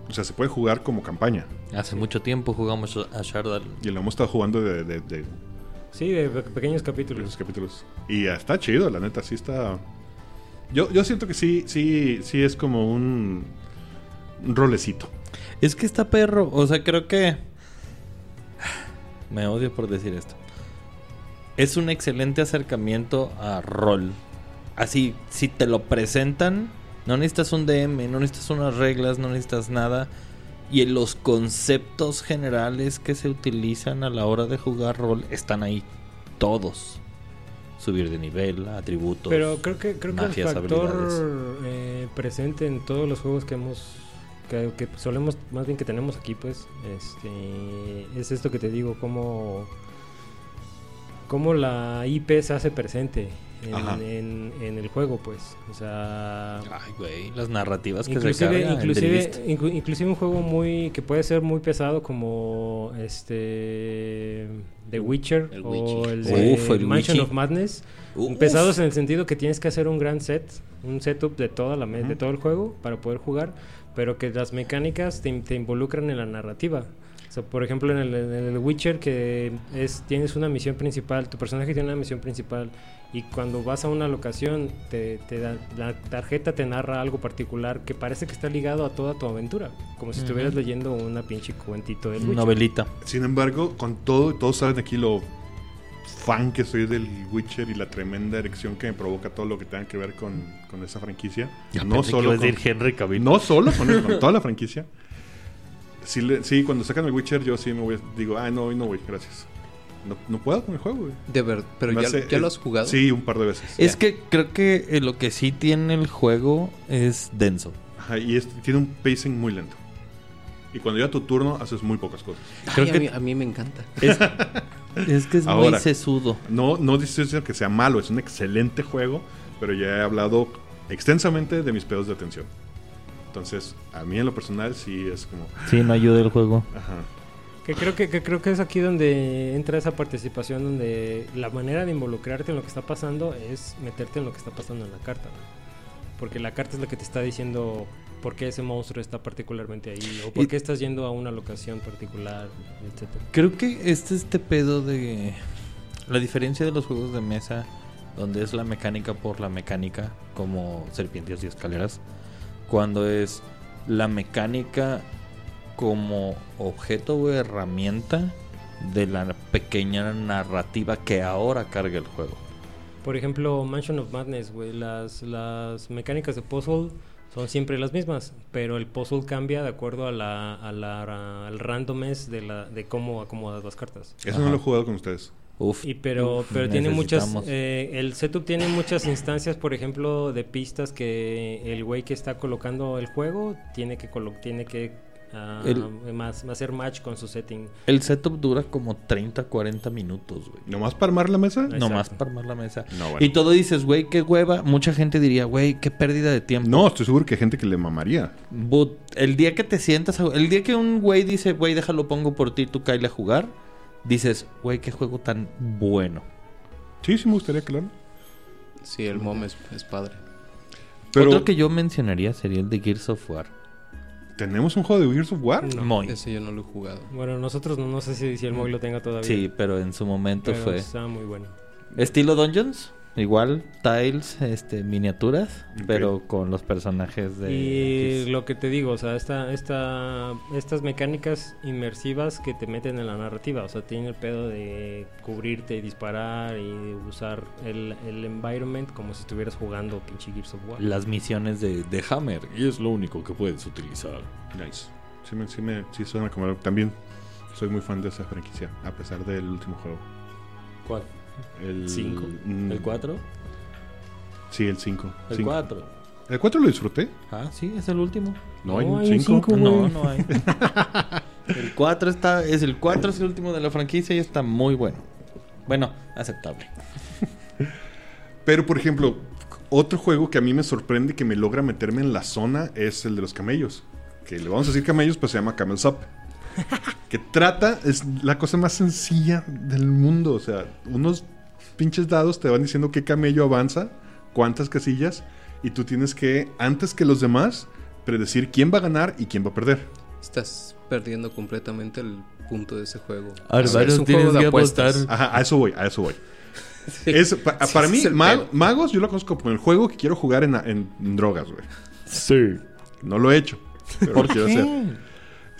O sea, se puede jugar como campaña. Hace mucho tiempo jugamos a Shardal. Y lo hemos estado jugando de, de- de Sí, de pe- pequeños capítulos. esos capítulos. Y está chido, la neta, sí está... Yo, yo siento que sí, sí, sí es como un, un rolecito. Es que está perro. O sea, creo que. Me odio por decir esto. Es un excelente acercamiento a rol. Así, si te lo presentan, no necesitas un DM, no necesitas unas reglas, no necesitas nada. Y en los conceptos generales que se utilizan a la hora de jugar rol están ahí todos. Subir de nivel, atributos. Pero creo que creo que el factor eh, presente en todos los juegos que hemos que, que solemos más bien que tenemos aquí pues este es esto que te digo como cómo la IP se hace presente en, en- en el juego, pues. O sea, Ay, güey, las narrativas que se inclusive, cargan. inclusive, inclu- inclusive un juego muy que puede ser muy pesado como este The Witcher El o Witcher. el de Uf, el Mansion of Madness. Uf. Pesados en el sentido que tienes que hacer un gran set, un setup de toda la de todo el juego para poder jugar, pero que las mecánicas te, te involucran en la narrativa. O sea, por ejemplo, en el, en el Witcher que es tienes una misión principal, tu personaje tiene una misión principal y cuando vas a una locación te, te da, la tarjeta te narra algo particular que parece que está ligado a toda tu aventura, como si Ujú. estuvieras leyendo una pinche cuentito del Witcher. Novelita. Sin embargo, con todo, todos saben aquí lo fan que soy del Witcher y la tremenda erección que me provoca todo lo que tenga que ver con, con esa franquicia. no solo con, Henry Cavill. no solo con, con toda la franquicia. Sí, le- sí, cuando sacan el Witcher yo sí me voy, digo, ah, no, hoy no voy, gracias. No, no puedo con el juego, güey. De ver, pero ya, hace- ya lo has jugado. Sí, un par de veces. Es que creo que eh, lo que sí tiene el juego es denso. Ajá, y es- tiene un pacing muy lento. Y cuando llega tu turno, haces muy pocas cosas. Ay, creo a, que- mí, a mí me encanta. Es, es que es muy sesudo. No, no dice que sea malo, es un excelente juego, pero ya he hablado extensamente de mis pedos de atención. Entonces, a mí en lo personal sí es como... Sí, no ayuda el juego. Ajá. Que creo que, que creo que es aquí donde entra esa participación, donde la manera de involucrarte en lo que está pasando es meterte en lo que está pasando en la carta. ¿no? Porque la carta es la que te está diciendo por qué ese monstruo está particularmente ahí, o por qué estás yendo a una locación particular, etcétera. Creo que este este pedo de la diferencia de los juegos de mesa donde es la mecánica por la mecánica como serpientes y escaleras cuando es la mecánica como objeto o herramienta de la pequeña narrativa que ahora carga el juego. Por ejemplo, Mansion of Madness, güey, las, las mecánicas de puzzle son siempre las mismas, pero el puzzle cambia de acuerdo a la, a la- al randomness de, la, de cómo acomodas las cartas. Eso Ajá. no lo he jugado con ustedes. Uf. Y pero, Uf, pero tiene muchas. eh, el setup tiene muchas instancias, por ejemplo, de pistas que el güey que está colocando el juego tiene que colo- tiene que ah, El- más, hacer match con su setting. El setup dura como 30, 40 minutos, güey. ¿Nomás para armar la mesa? Exacto. Nomás para armar la mesa. No, bueno. Y todo dices, güey, qué hueva. Mucha gente diría, güey, qué pérdida de tiempo. No, estoy seguro que hay gente que le mamaría. But el día que te sientas, el día que un güey dice, güey, déjalo pongo por ti, tú caile a jugar, dices, güey, qué juego tan bueno. Sí, sí me gustaría, claro. Sí, el mom es, es padre. Pero, Otro que yo mencionaría sería el de Gears of War. ¿Tenemos un juego de Gears of War? No. Muy. Ese yo no lo he jugado. Bueno, nosotros no, no sé si, si el móvil lo tenga todavía. Sí, pero en su momento pero fue. está muy bueno. Estilo Dungeons, igual, tiles, este, miniaturas, pero con los personajes de... Y lo que te digo, o sea, esta, esta, estas mecánicas inmersivas que te meten en la narrativa, o sea, tiene el pedo de cubrirte y disparar y usar el, el environment como si estuvieras jugando pinche Gears of War. Las misiones de, de Hammer, y es lo único que puedes utilizar. Nice. Sí, me, sí, me, sí suena como... algo- También soy muy fan de esa franquicia, a pesar del último juego. ¿Cuál? El ¿Cinco? mm, ¿El 4? Sí, el 5. El 4. ¿El 4 lo disfruté? Ah, sí, es el último. No, hay No, un hay un 5. cinco. No, no hay. el 4 está, es el 4 es el último de la franquicia y está muy bueno. Bueno, aceptable. Pero, por ejemplo, otro juego que a mí me sorprende que me logra meterme en la zona es el de los camellos. Que le vamos a decir camellos, pues se llama Camel's Up. Que trata, es la cosa más sencilla del mundo. O sea, unos pinches dados te van diciendo qué camello avanza, cuántas casillas, y tú tienes que, antes que los demás, predecir quién va a ganar y quién va a perder. Estás perdiendo completamente el punto de ese juego. A ver, varios es un tienes juego de que apuestas. apostar. Ajá, a eso voy, a eso voy. Sí. Es- pa- Sí, para mí, magos yo lo conozco como el juego que quiero jugar en, en- en drogas, güey. Sí. No lo he hecho. Pero ¿Por lo quiero qué? hacer.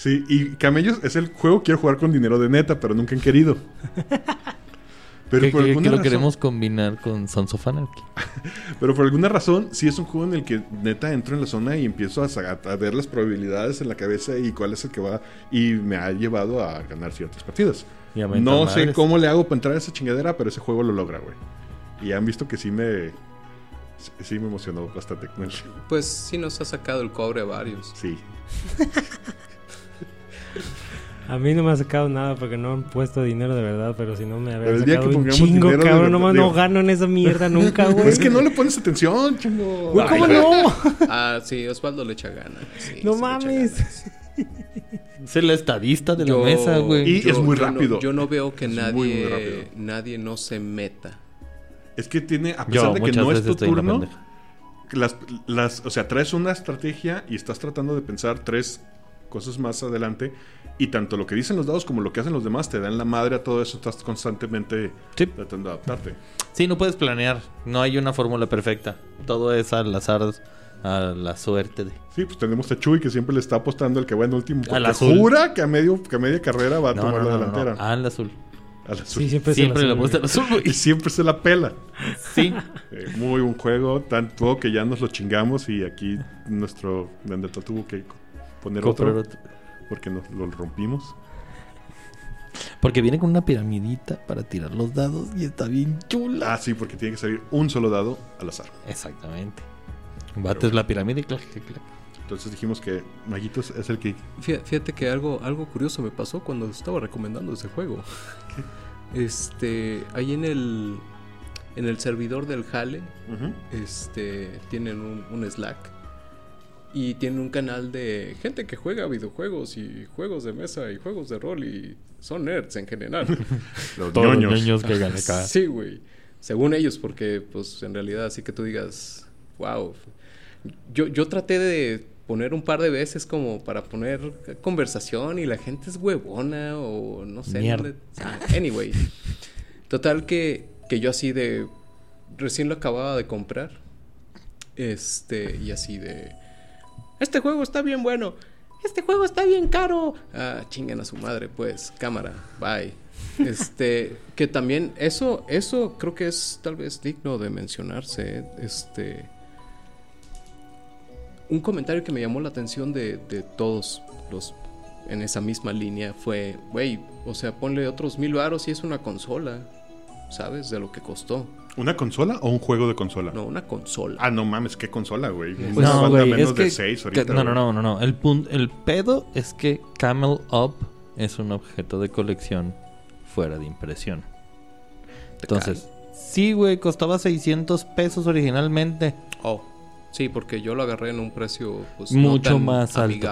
Sí, y Camellos es el juego que quiero jugar con dinero de neta, pero nunca han querido. Pero que, por, que- alguna que lo razón, queremos combinar con Sons of Anarchy. pero por alguna razón, sí es un juego en el que neta entro en la zona y empiezo a, ver las probabilidades en la cabeza y cuál es el que va. Y me ha llevado a ganar ciertas partidas. No sé madres. cómo le hago para entrar a esa chingadera, pero ese juego lo logra, güey. Y han visto que sí me. sí- Sí me emocionó bastante con él. Pues sí nos ha sacado el cobre a varios. Sí. A mí no me ha sacado nada porque no han puesto dinero de verdad, pero si no me habría el día sacado que un pongamos chingo, dinero cabrón. No, no gano en esa mierda nunca, güey. Es que no le pones atención, chingo. Güey, ¿cómo no? Ah, sí, Osvaldo le echa gana. sí, No mames. ganas. Es el estadista de la mesa, güey. Y es muy yo no- rápido. yo no veo que Es muy, muy nadie, nadie no se meta. Es que tiene, a Yo pesar de que no es tu la turno, las, las, o sea, traes una estrategia y estás tratando de pensar tres cosas más adelante. Y tanto lo que dicen los dados como lo que hacen los demás te dan la madre a todo eso. Estás constantemente Sí. tratando de adaptarte. Sí, no puedes planear. No hay una fórmula perfecta. Todo es al azar, a la suerte de... Sí, pues tenemos a Chuy que siempre le está apostando el que va en último. Porque Al azul. jura que a, medio, que a media carrera va a No, tomar no, la no, delantera. no. Al azul. Al azul. Sí, siempre, Siempre se le la apuesta al azul, Y siempre se la pela. Sí. Eh, muy buen juego, tanto que ya nos lo chingamos y aquí nuestro vendetta tuvo que poner otro otro. porque nos lo rompimos. Porque viene con una piramidita para tirar los dados y está bien chula. Ah, sí, porque tiene que salir un solo dado al azar. Exactamente. Bates la pirámide y clac, clac, clac. Entonces dijimos que Maguitos es el que Fí- Fíjate que algo, algo curioso me pasó cuando estaba recomendando ese juego. Este, ahí en el, en el servidor del Jale, este, tienen un, un Slack y tienen un canal de gente que juega videojuegos y juegos de mesa y juegos de rol y son nerds en general. los Todos los niños que hagan acá. Sí, güey. Según ellos, porque pues en realidad así que tú digas, wow. Yo, yo traté de poner un par de veces como para poner conversación y la gente es huevona o no sé. Mierda. ah, anyway. Total que, que yo así de... Recién lo acababa de comprar. Este, y así de... Este juego está bien bueno. Este juego está bien caro. Ah, chingan a su madre, pues. Cámara. Bye. Este, que también eso, eso creo que es tal vez digno de mencionarse. ¿eh? Este, un comentario que me llamó la atención de, de todos los en esa misma línea fue, güey, o sea, ponle otros mil varos y es una consola, ¿sabes? De lo que costó. ¿Una consola o un juego de consola? No, una consola. Ah, no mames, ¿qué consola, güey? Pues Una no, banda güey, menos es que, de 6 ahorita. que- no, no, no, no, no. El, el pedo es que Camel Up es un objeto de colección fuera de impresión. Entonces, sí, güey, costaba 600 pesos originalmente. Oh, sí, porque yo lo agarré en un precio pues, Mucho no tan más alto.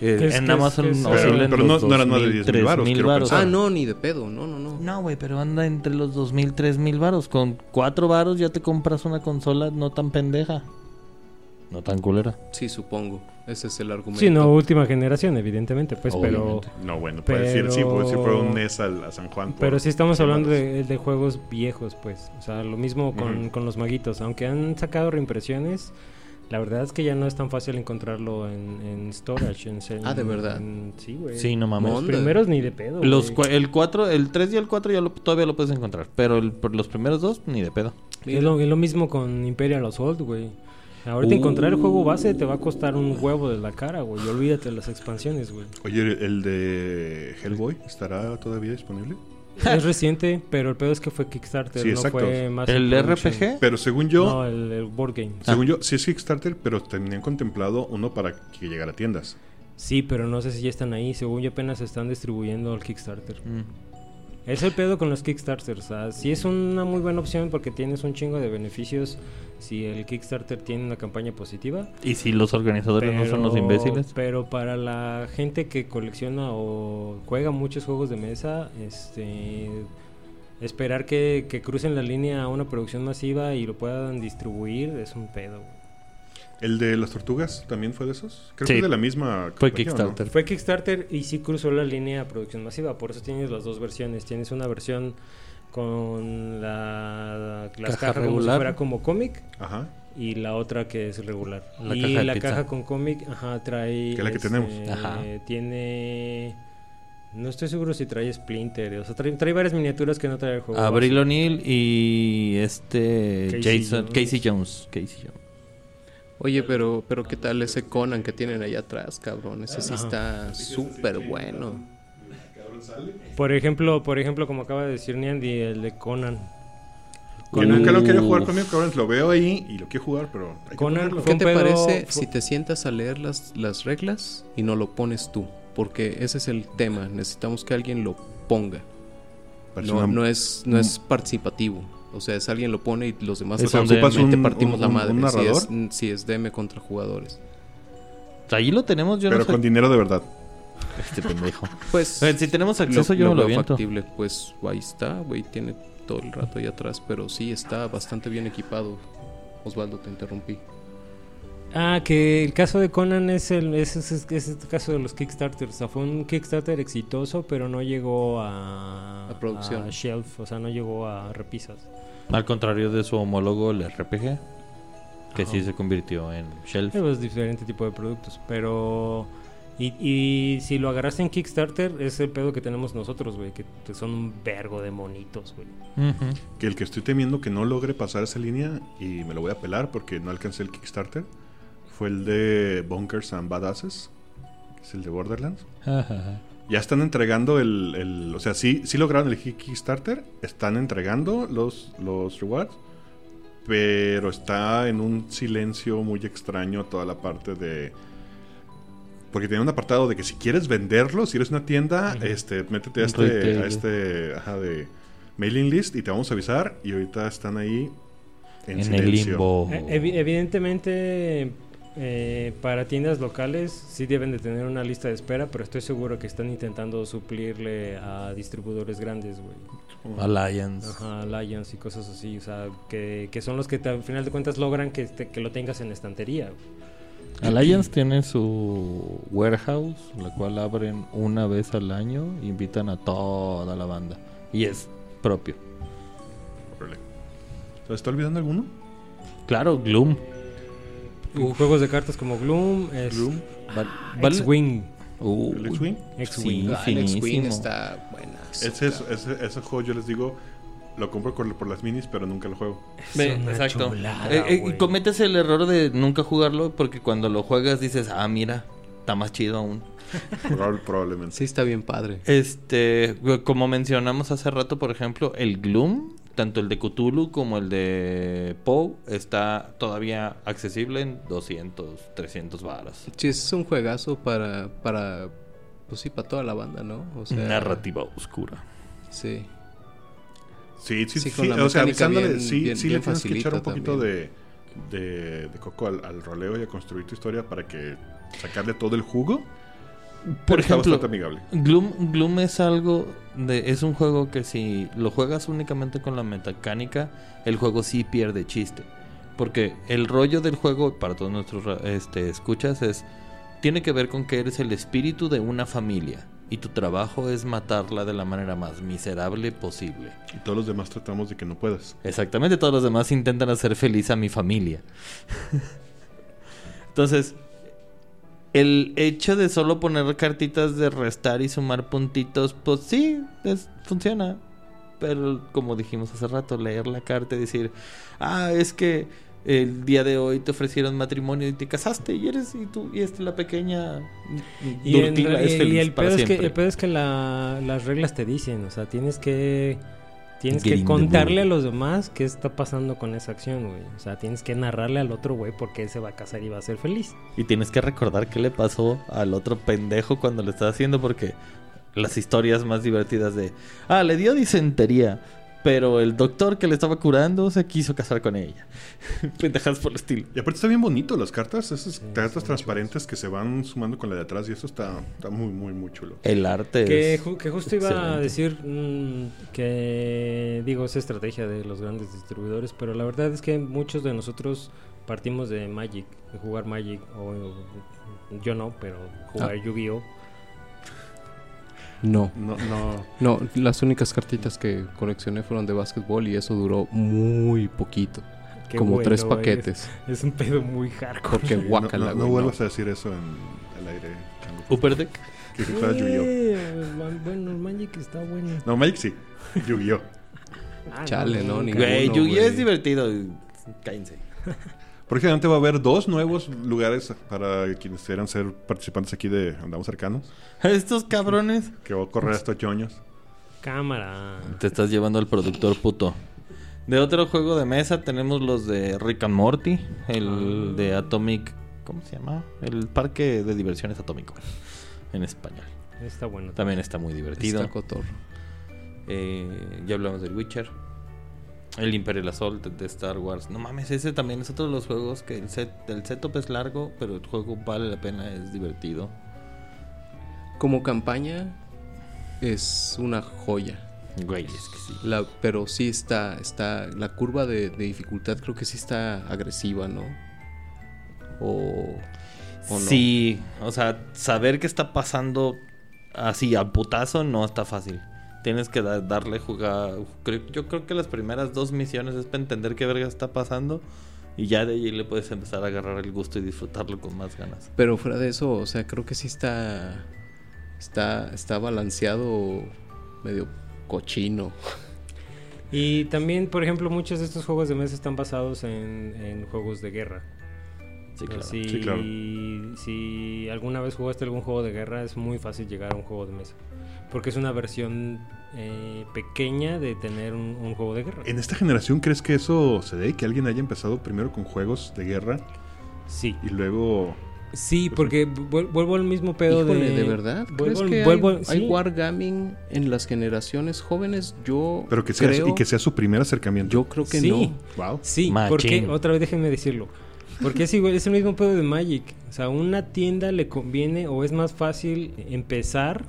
Eh, en Amazon es- oscila Pero- pero los no- no eran más de 2000, 10,000 varos, 3000 quiero varos. pensar. Ah, no, ni de pedo, no, no, no. No, güey, pero anda entre los 2000, 3000 varos. Con 4 varos ya te compras una consola no tan pendeja. No tan culera. Sí, supongo. Ese es el argumento. Sí, no, última generación, evidentemente, pues, pero... No, bueno, puede decir, sí, puede decir fue un NES al- a San Juan. por Pero sí estamos 100 hablando de, de juegos viejos, pues. O sea, lo mismo con, con los maguitos. Aunque han sacado reimpresiones, la verdad es que ya no es tan fácil encontrarlo en, en storage. En, en- Ah, ¿de verdad? en- sí, güey. Sí, no mames. Los primeros ni de pedo. Los, cua- el 4, el 3 y el 4 ya lo- todavía lo puedes encontrar. Pero el- por los primeros dos, ni de pedo. Es lo, es lo mismo con Imperial Assault, güey. Ahorita Uh. encontrar el juego base te va a costar un huevo de la cara, güey. Y olvídate de las expansiones, güey. Oye, ¿el de Hellboy estará todavía disponible? Es reciente, pero el pedo es que fue Kickstarter, Sí, no exacto. fue más ¿El production. RPG? Pero según yo, No, el, el board game. según yo, sí es Kickstarter, pero tenían contemplado uno para que llegara a tiendas. Sí, pero no sé si ya están ahí. Según yo apenas están distribuyendo el Kickstarter. Mm. Es el pedo con los Kickstarters. O sea, sí es una muy buena opción porque tienes un chingo de beneficios si el Kickstarter tiene una campaña positiva. Y si los organizadores no son los Pero- imbéciles. Pero para la gente que colecciona o juega muchos juegos de mesa, este esperar que, que crucen la línea a una producción masiva y lo puedan distribuir es un pedo. ¿El de las tortugas también fue de esos? Creo Sí. que es de la misma. Fue. Kickstarter. Fue Kickstarter y sí cruzó la línea a producción masiva, por eso tienes las dos versiones. Tienes una versión con la, las Caja cajas como si regular. fuera como cómic Ajá. y la otra que es regular. La y caja de la pizza. caja con cómic, ajá, trae... Que es la que este, tenemos. Ajá. Tiene... No estoy seguro si trae Splinter, o sea, trae, trae varias miniaturas que no trae el juego. Abril. O'Neill y este Casey Jason, Jones. Casey Jones. Casey Jones. Oye, pero, pero ¿qué tal ese Conan que tienen allá atrás, cabrón? Ese sí está súper bueno. Por ejemplo, por ejemplo, como acaba de decir Niandy, el de Conan. Que Conan- nunca lo quería jugar conmigo, cabrón. Lo veo ahí y lo quiero jugar, pero. hay que Conan fue ¿Qué te parece si te sientas a leer las, las reglas y no lo pones tú? porque ese es el tema. Necesitamos que alguien lo ponga. No, no es, no es participativo. O sea, es alguien lo pone y los demás un- partimos un- la madre. un si, es, narrador. si es DM contra jugadores. Ahí lo tenemos, yo Pero no con dinero de verdad. Este pendejo. Pues Eh, si tenemos acceso, yo me lo veo factible. Pues ahí está, güey. Tiene todo el rato ahí atrás. Pero sí, está bastante bien equipado. Osvaldo, te interrumpí. Ah, que el caso de Conan es el, es, es- es- es el caso de los Kickstarters. O sea, fue un Kickstarter exitoso, pero no llegó a, A producción. a shelf, o sea, no llegó a repisas. Al contrario de su homólogo, el RPG, que sí se convirtió en Shelf. Es pues, diferente tipo de productos, pero... Y, y si lo agarraste en Kickstarter, es el pedo que tenemos nosotros, güey, que que son un vergo de monitos, güey. Que el que estoy temiendo que no logre pasar esa línea y me lo voy a pelar porque no alcancé el Kickstarter fue el de Bunkers and Badasses, que es el de Borderlands. Ajá. Ya están entregando el, el- o sea, sí, sí lograron el Kickstarter, están entregando los, los rewards, pero está en un silencio muy extraño toda la parte de... Porque tiene un apartado de que si quieres venderlo, si eres una tienda, este, métete a este, a este ajá, de mailing list y te vamos a avisar. Y ahorita están ahí en, En el silencio. limbo. Eh, evi- evidentemente, eh, para tiendas locales sí deben de tener una lista de espera, pero estoy seguro que están intentando suplirle a distribuidores grandes, güey. Alliance. Ajá, Alliance y cosas así, o sea, que, que son los que te- al final de cuentas logran que, te- que lo tengas en estantería. Alliance tiene su warehouse, la cual abren una vez al año e invitan a toda la banda. Y es propio. ¿Se está olvidando alguno? Claro, Gloom. Juegos de cartas como Gloom, es Gloom. Val- vale- X-Wing. Uh, ¿El X-Wing? X-Wing. Sí, Ah, el X-Wing finísimo. está buena. Ese, es- ese, ese juego yo les digo, lo compro por, por las minis, pero nunca lo juego. Ve, Es una exacto. chulada, Eh, eh, cometes el error de nunca jugarlo porque cuando lo juegas dices, ah, mira, está más chido aún. Probable- probablemente. Sí, está bien padre. Este, como mencionamos hace rato, por ejemplo, el Gloom, tanto el de Cthulhu como el de Poe, está todavía accesible en 200, 300 varas. Sí, es un juegazo para, para, pues sí, para toda la banda, ¿no? O sea, Narrativa oscura. Sí. Sí, sí, Sí, sí. con la o sea, avisándole, bien- sí, bien- sí bien le tienes que echar un poquito de, de, de coco al, al roleo y a construir tu historia para que sacarle todo el jugo. Por Pero ejemplo. Gloom, Gloom es algo de, es un juego que si lo juegas únicamente con la mecánica, el juego sí pierde chiste. Porque el rollo del juego, para todos nuestros este, escuchas, es tiene que ver con que eres el espíritu de una familia y tu trabajo es matarla de la manera más miserable posible. Y todos los demás tratamos de que no puedas. Exactamente, todos los demás intentan hacer feliz a mi familia. Entonces, el hecho de solo poner cartitas de restar y sumar puntitos, pues sí, es- funciona. Pero como dijimos hace rato, leer la carta y decir, ah, es que el día de hoy te ofrecieron matrimonio y te casaste y eres y tú y esta la pequeña Y, en es y- el pedo es que, el pedo es que la- las reglas te dicen, o sea, tienes que tienes que contarle a los demás qué está pasando con esa acción, güey. O sea, tienes que narrarle al otro güey por qué se va a casar y va a ser feliz. Y tienes que recordar qué le pasó al otro pendejo cuando lo estaba haciendo porque las historias más divertidas de, ah, le dio disentería, pero el doctor que le estaba curando se quiso casar con ella. Pendejas por el estilo. Y aparte está bien bonito las cartas, esas Sí, cartas transparentes que se van sumando con la de atrás y eso está, está muy, muy, muy chulo. El arte Que, es ju- que justo iba a decir mm, que, digo, es estrategia de los grandes distribuidores, pero la verdad es que muchos de nosotros partimos de Magic, de jugar Magic, o, o- yo no, pero jugar Yu-Gi-Oh! No. No, no. No, las únicas cartitas que coleccioné fueron de básquetbol y eso duró muy poquito. Qué como bueno, tres es- paquetes. Es, un pedo muy hardcore. Porque no, guácala, no- no güey, no. vuelvas a decir eso en el aire. Chango. Upper Deck. Que Yu-Gi-Oh. Eh, man- bueno, el Magic está bueno. No, Magic sí. Yu-Gi-Oh. Ah, Chale, no, ni-. Güey, Yu-Gi-Oh es divertido. Cállense. Próximamente va a haber dos nuevos lugares para quienes quieran ser participantes aquí de Andamos Cercanos. Estos cabrones. Que va a correr estos choños. Cámara. Te estás llevando al productor puto. De otro juego de mesa tenemos los de Rick and Morty, el de Atomic, ¿cómo se llama? El parque de diversiones atómico. en español. Está bueno. También está muy divertido. Está cotorro. Eh, ya hablamos del Witcher. El Imperial Assault de Star Wars. No mames, ese también es otro de los juegos que el, set, el setup es largo, pero el juego vale la pena, es divertido. Como campaña es una joya. Güey, es que sí. La, pero sí está, está, la curva de, de dificultad creo que sí está agresiva, ¿no? O, o no. Sí, o sea, saber qué está pasando así a putazo no está fácil. Tienes que da- darle jugar. creo- yo creo que las primeras dos misiones es para entender qué verga está pasando. Y ya de ahí le puedes empezar a agarrar el gusto y disfrutarlo con más ganas. Pero fuera de eso, o sea, creo que sí está, está, está balanceado medio cochino. Y también, por ejemplo, muchos de estos juegos de mesa están basados en, en juegos de guerra. Sí, claro. Si, Sí, claro. si alguna vez jugaste algún juego de guerra, es muy fácil llegar a un juego de mesa. Porque es una versión eh, pequeña de tener un, un juego de guerra. ¿En esta generación crees que eso se dé? Que alguien haya empezado primero con juegos de guerra Sí. y luego... Sí, porque vuel- vuelvo al mismo pedo Híjole, de... ¿de verdad? ¿Crees vuelvo- que vuelvo- hay, hay sí. wargaming en las generaciones jóvenes? Yo Pero que sea, creo, y que sea su primer acercamiento. yo creo que Sí. no. Wow. Sí, Machín. porque otra vez déjenme decirlo. Porque es igual, es el mismo pedo de Magic. O sea, a una tienda le conviene o es más fácil empezar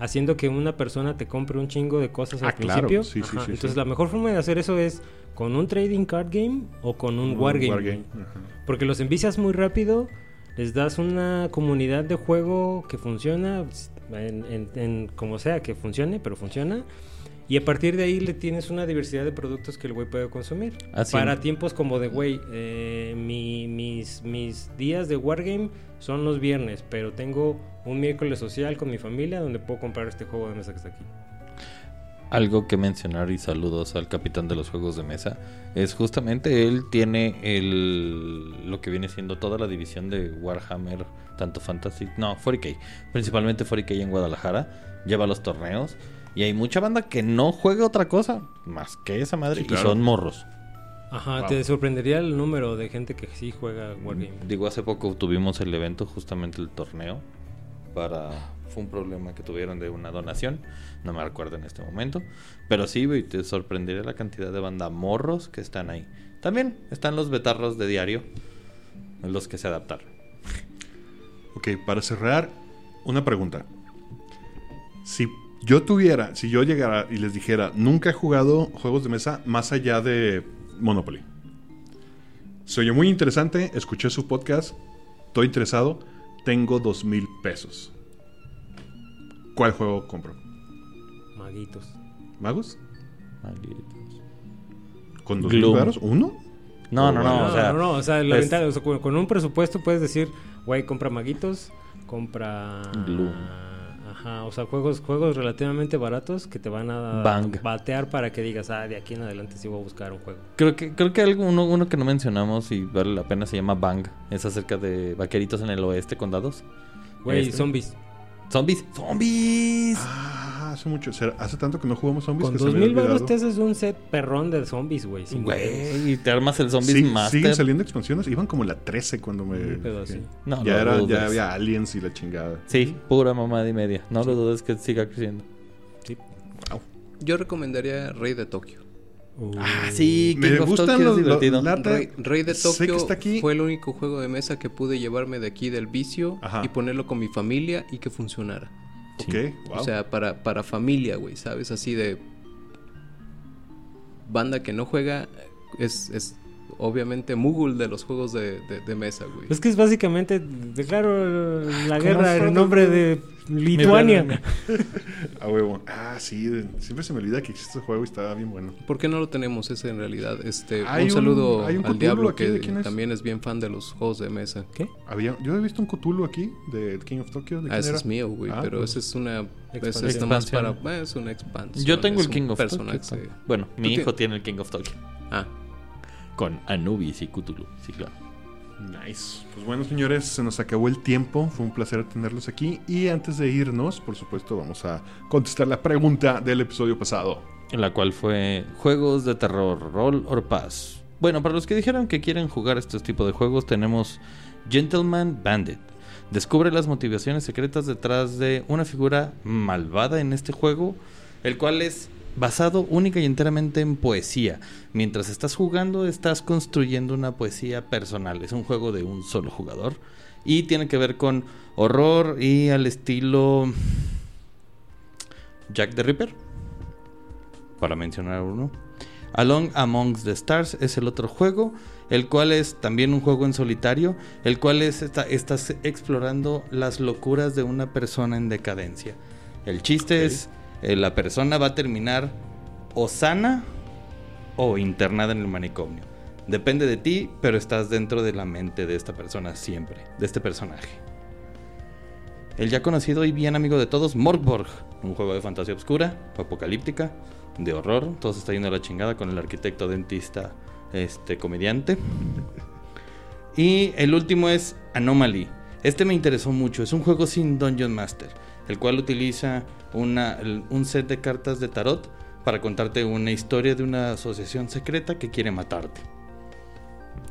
haciendo que una persona te compre un chingo de cosas Ah, al claro. principio. Sí, sí, sí, Entonces la mejor forma de hacer eso es con un trading card game o con un, wargame. Ajá. Porque los envicias muy rápido, les das una comunidad de juego que funciona, en, en- en como sea que funcione, pero funciona. Y a partir de ahí le tienes una diversidad de productos que el güey puede consumir. Así Para es. tiempos como de, güey, eh, mi- mis, mis días de Wargame son los viernes, pero tengo un miércoles social con mi familia donde puedo comprar este juego de mesa que está aquí. Algo que mencionar y saludos al capitán de los juegos de mesa es justamente él tiene el lo que viene siendo toda la división de Warhammer, tanto Fantasy, no, 40K, principalmente 40K en Guadalajara, lleva los torneos y hay mucha banda que no juega otra cosa más que esa madre Sí, claro. y son morros. Ajá, Wow. te sorprendería el número de gente que sí juega Wargame. Digo, hace poco tuvimos el evento, justamente el torneo, para... Fue un problema que tuvieron de una donación, no me recuerdo en este momento, pero sí, güey, te sorprendería la cantidad de banda morros que están ahí. También están los betarros de diario, los que se adaptaron. Ok, para cerrar, una pregunta. Si yo tuviera, si yo llegara y les dijera, nunca he jugado juegos de mesa más allá de Monopoly. Se oye muy interesante, escuché su podcast, estoy interesado, tengo dos mil pesos. ¿Cuál juego compro? Maguitos. ¿Magos? Malditos. ¿Con dos mil varos? ¿Uno? No, Oh, no, no, No, o sea, no, no, o sea, la es- ventaja- o sea, con, con un presupuesto puedes decir, güey, compra maguitos, compra... Gloom. Ajá, o sea, juegos, juegos relativamente baratos que te van a Bang. batear para que digas, ah, de aquí en adelante sí voy a buscar un juego. Creo que, creo que algo, uno, uno que no mencionamos y vale la pena se llama Bang. Es acerca de vaqueritos en el oeste con dados. Güey, Este. zombies. ¡Zombies! ¡Zombies! Ah, hace mucho. será- Hace tanto que no jugamos zombies Con que se dos me había mil baros te haces un set perrón de zombies, güey. y te armas el Zombies Sí, Master. siguen saliendo expansiones. Iban como la 13 cuando me. Un pedo así. No, ya, lo era, ya había aliens y la chingada. Sí, pura mamada y media. No lo dudes que siga creciendo. Yo recomendaría Rey de Tokio. Uh, Ah, sí, Me King of gustan Tokyo los- es divertido. Rey, Rey de Tokio está aquí. fue el único juego de mesa que pude llevarme de aquí del vicio Ajá. y ponerlo con mi familia y que funcionara. Wow. O sea, para, para familia, güey, ¿sabes? Así de... Banda que no juega es, es obviamente Moogle de los juegos de, de- de mesa, güey. Es que es básicamente, declaro la ¿Cómo guerra en nombre de Lituania. A huevo. Ah, sí. de- Siempre se me olvida que existe este juego y está bien bueno. ¿Por qué no lo tenemos ese en realidad? Este, Hay un un- saludo hay un al Diablo aquí, que también es bien fan de los juegos de mesa. ¿Qué? Había, yo he visto un Cthulhu aquí de King of Tokyo. ¿De Ah, ese es mío, güey, Ah, pero pues. ese es una... Ese es Expansión. nomás para... Eh, Es una expansión. Yo tengo el King of. Tokyo. Bueno, mi ¿Tú hijo ti- tiene el King of Tokyo. Ah, Con Anubis y Cthulhu. Sí, claro. Nice. Pues bueno, señores, se nos acabó el tiempo. Fue un placer tenerlos aquí. Y antes de irnos, por supuesto, vamos a contestar la pregunta del episodio pasado. En la cual fue juegos de terror, roll or pass. Bueno, para los que dijeron que quieren jugar estos tipos de juegos, tenemos Gentleman Bandit. Descubre las motivaciones secretas detrás de una figura malvada en este juego, el cual es basado única y enteramente en poesía. Mientras estás jugando, estás construyendo una poesía personal. Es un juego de un solo jugador y tiene que ver con horror y al estilo Jack the Ripper, para mencionar uno. Along Amongst the Stars es el otro juego, el cual es también un juego en solitario, el cual es está, estás explorando las locuras de una persona en decadencia. El chiste es eh, la persona va a terminar o sana o internada en el manicomio. Depende de ti, pero estás dentro de la mente de esta persona siempre, de este personaje. El ya conocido y bien amigo de todos, Morgborg, un juego de fantasía oscura, apocalíptica, de horror. Todo se está yendo a la chingada con el arquitecto dentista, este comediante. Y el último es Anomaly. Este me interesó mucho. Es un juego sin Dungeon Master, el cual utiliza una, un set de cartas de tarot para contarte una historia de una asociación secreta que quiere matarte.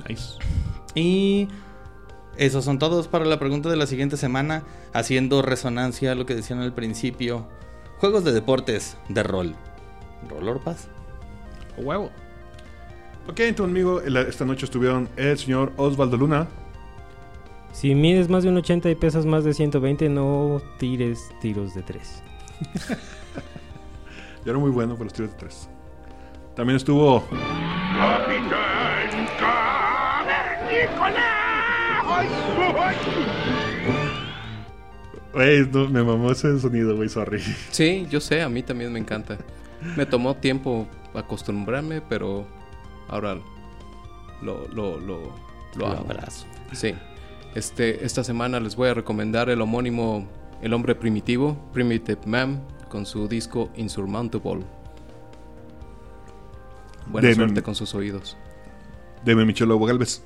Nice. Y esos son todos para la pregunta de la siguiente semana, haciendo resonancia a lo que decían al principio. Juegos de deportes de rol. ¿Roll Paz? Huevo. Ok, entonces, amigo, esta noche estuvieron el señor Osvaldo Luna. Si mides más de un 80 y pesas más de 120, no tires tiros de 3. Ya era muy bueno para los tiros de tres. También estuvo Güey, no, me mamó ese sonido, güey, sorry. Sí, yo sé, a mí también me encanta. Me tomó tiempo acostumbrarme, pero ahora lo, lo, lo, lo abrazo. Sí. Este, esta semana les voy a recomendar el homónimo El hombre primitivo, Primitive Man, con su disco Insurmountable. Buena suerte con sus oídos. Deme Michelo Galvez.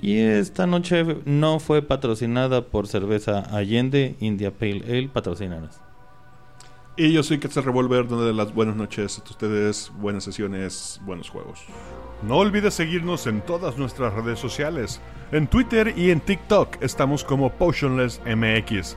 Y esta noche no fue patrocinada por cerveza Allende, India Pale Ale, patrocinadas. Y yo soy Quetzal Revolver, donde las buenas noches a ustedes, buenas sesiones, buenos juegos. No olvides seguirnos en todas nuestras redes sociales. En Twitter y en TikTok estamos como Potionless MX.